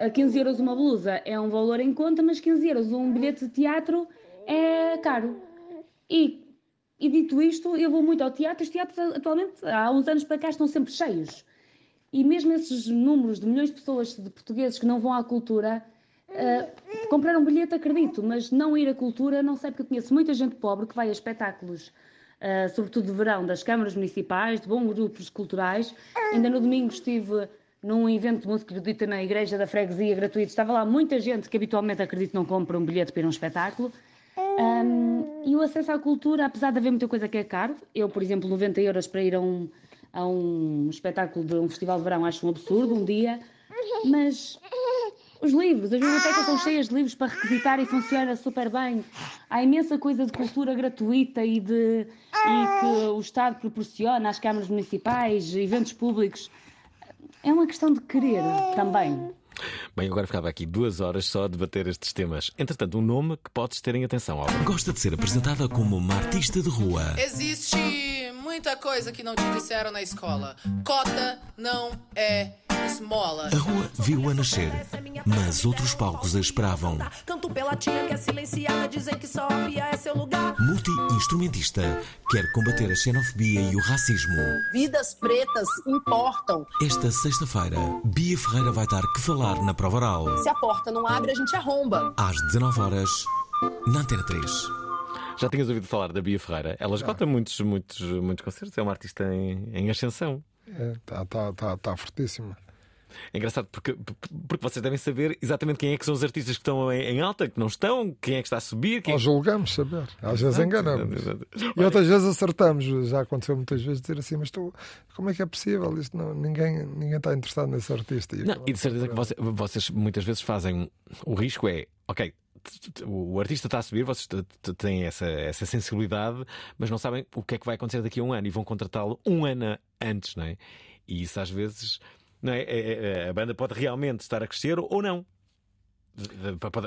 a 15 euros uma blusa é um valor em conta, mas 15 euros um bilhete de teatro é caro. E, e dito isto, eu vou muito ao teatro, os teatros atualmente, há uns anos para cá, estão sempre cheios. E mesmo esses números de milhões de pessoas, de portugueses que não vão à cultura, Uh, comprar um bilhete acredito, mas não ir à cultura não sei porque eu conheço muita gente pobre que vai a espetáculos, uh, sobretudo de verão, das câmaras municipais, de bons grupos culturais. Ainda no domingo estive num evento de música erudita na igreja da freguesia gratuito. Estava lá muita gente que habitualmente acredito não compra um bilhete para ir a um espetáculo. Um, e o acesso à cultura, apesar de haver muita coisa que é caro, eu, por exemplo, 90 euros para ir a um, a um espetáculo de um festival de verão acho um absurdo, um dia, mas os livros, as bibliotecas são cheias de livros para requisitar e funciona super bem. Há imensa coisa de cultura gratuita e, de, e que o Estado proporciona às câmaras municipais, eventos públicos. É uma questão de querer também. Bem, agora ficava aqui duas horas só a debater estes temas. Entretanto, um nome que podes terem atenção ao. Gosta de ser apresentada como uma artista de rua. Existe muita coisa que não te disseram na escola. Cota não é. A rua viu-a nascer, mas outros palcos a esperavam. Canto pela tia que é silenciada, dizem que só a pia é seu lugar. Multi-instrumentista, quer combater a xenofobia e o racismo. Vidas pretas importam. Esta sexta-feira, Bia Ferreira vai dar que falar na prova oral. Se a porta não abre, a gente arromba. Às 19 horas, na Antena 3. Já tinhas ouvido falar da Bia Ferreira? Ela esgota muitos, muitos, muitos concertos, é uma artista em, em ascensão. Está é, tá, tá, tá fortíssima. É engraçado porque, porque vocês devem saber exatamente quem é que são os artistas que estão em, em alta, que não estão, quem é que está a subir. Quem... Nós julgamos saber, às vezes enganamos. E outras vezes acertamos. Já aconteceu muitas vezes dizer assim, mas tu, como é que é possível? Isto não, ninguém, ninguém está interessado nesse artista. E, não, e de certeza que vocês, vocês muitas vezes fazem. O risco é, ok, o artista está a subir, vocês têm essa, essa sensibilidade, mas não sabem o que é que vai acontecer daqui a um ano e vão contratá-lo um ano antes, não é? E isso às vezes é? é? A banda pode realmente estar a crescer ou não.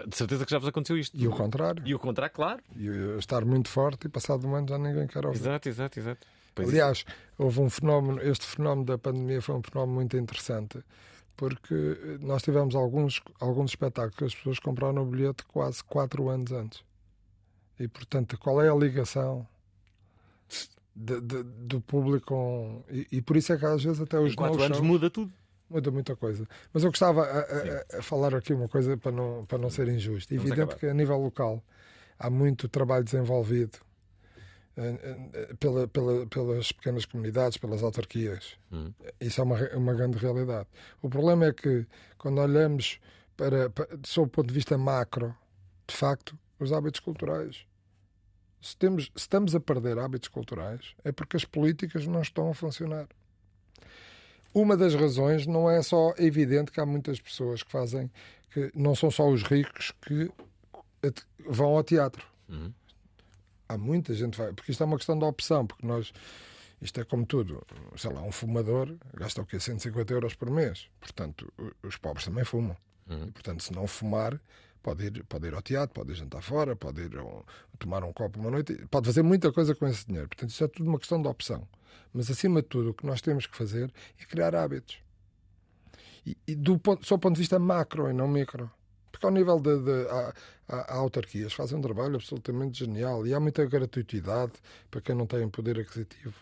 De certeza que já vos aconteceu isto. E o contrário. E o contrário, claro. E estar muito forte e passado um ano já ninguém quer ouvir. Exato, exato, exato. Pois Aliás, houve um fenómeno, este fenómeno da pandemia foi um fenómeno muito interessante, porque nós tivemos alguns, alguns espetáculos que as pessoas compraram o bilhete quase 4 anos antes. E portanto, qual é a ligação de, de, do público com. E, e, por isso é que às vezes até os. Em 4 anos muda tudo. Muda muita coisa. Mas eu gostava a, a, a, falar aqui uma coisa para não, para não ser injusto. Vamos Evidente acabar. que a nível local há muito trabalho desenvolvido pela, pela, pelas pequenas comunidades, pelas autarquias. Hum. Isso é uma, uma grande realidade. O problema é que, quando olhamos para, para, sob o ponto de vista macro, de facto, os hábitos culturais. Se, temos, se estamos a perder hábitos culturais, é porque as políticas não estão a funcionar. Uma das razões não é só é evidente que há muitas pessoas que fazem que não são só os ricos que vão ao teatro. Uhum há muita gente vai, porque isto é uma questão de opção, porque nós, isto é como tudo, sei lá, um fumador gasta o quê? 150 euros por mês. Portanto, os pobres também fumam. E, portanto, se não fumar, pode ir, pode ir ao teatro, pode ir jantar fora, pode ir um, tomar um copo uma noite, pode fazer muita coisa com esse dinheiro. Portanto, isso é tudo uma questão de opção. Mas, acima de tudo, o que nós temos que fazer é criar hábitos. E, e do ponto, só do ponto de vista macro e não micro. Porque ao nível de, de a, a, a autarquias fazem um trabalho absolutamente genial e há muita gratuitidade para quem não tem poder aquisitivo.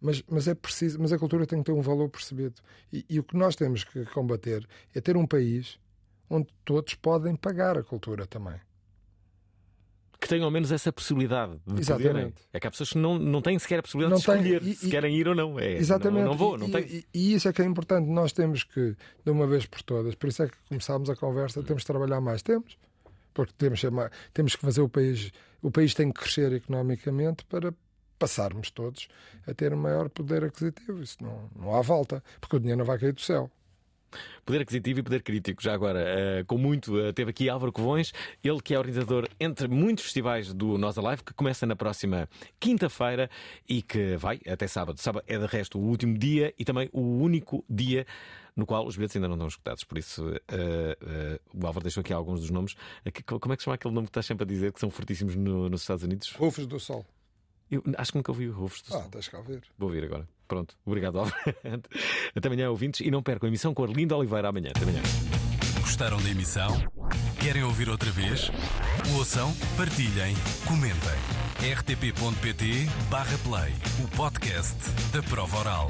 Mas, mas é preciso, mas a cultura tem que ter um valor percebido. E, e o que nós temos que combater é ter um país onde todos podem pagar a cultura também. Que tenham ao menos essa possibilidade de Exatamente. poderem. É que há pessoas que não, não têm sequer a possibilidade Não de escolher e- se querem ir ou não. É, Exatamente. Não, não vou, e, não tenho. e- e isso é que é importante. Nós temos que, de uma vez por todas, por isso é que começámos a conversa, temos de trabalhar mais. Temos. Porque temos, temos que fazer o país. O país tem que crescer economicamente para passarmos todos a ter um maior poder aquisitivo. Isso não, não há volta, porque o dinheiro não vai cair do céu. Poder aquisitivo e poder crítico. Já agora, eh, com muito, eh, teve aqui Álvaro Covões, ele que é organizador entre muitos festivais do Nós Alive, que começa na próxima quinta-feira e que vai até sábado. Sábado é de resto o último dia e também o único dia no qual os bilhetes ainda não estão escutados. Por isso, eh, o Álvaro deixou aqui alguns dos nomes. Como é que se chama aquele nome que estás sempre a dizer que são fortíssimos no- nos Estados Unidos? Rufos do Sol. Eu acho que nunca ouvi o Rufos do Sol. Ah, deixa cá ver. Vou ouvir agora. Pronto. Obrigado. [laughs] Até amanhã, ouvintes. E não percam a emissão com Arlindo Oliveira amanhã. Até amanhã. Gostaram da emissão? Querem ouvir outra vez? Ouçam, partilhem, comentem. rtp.pt/play o podcast da prova oral.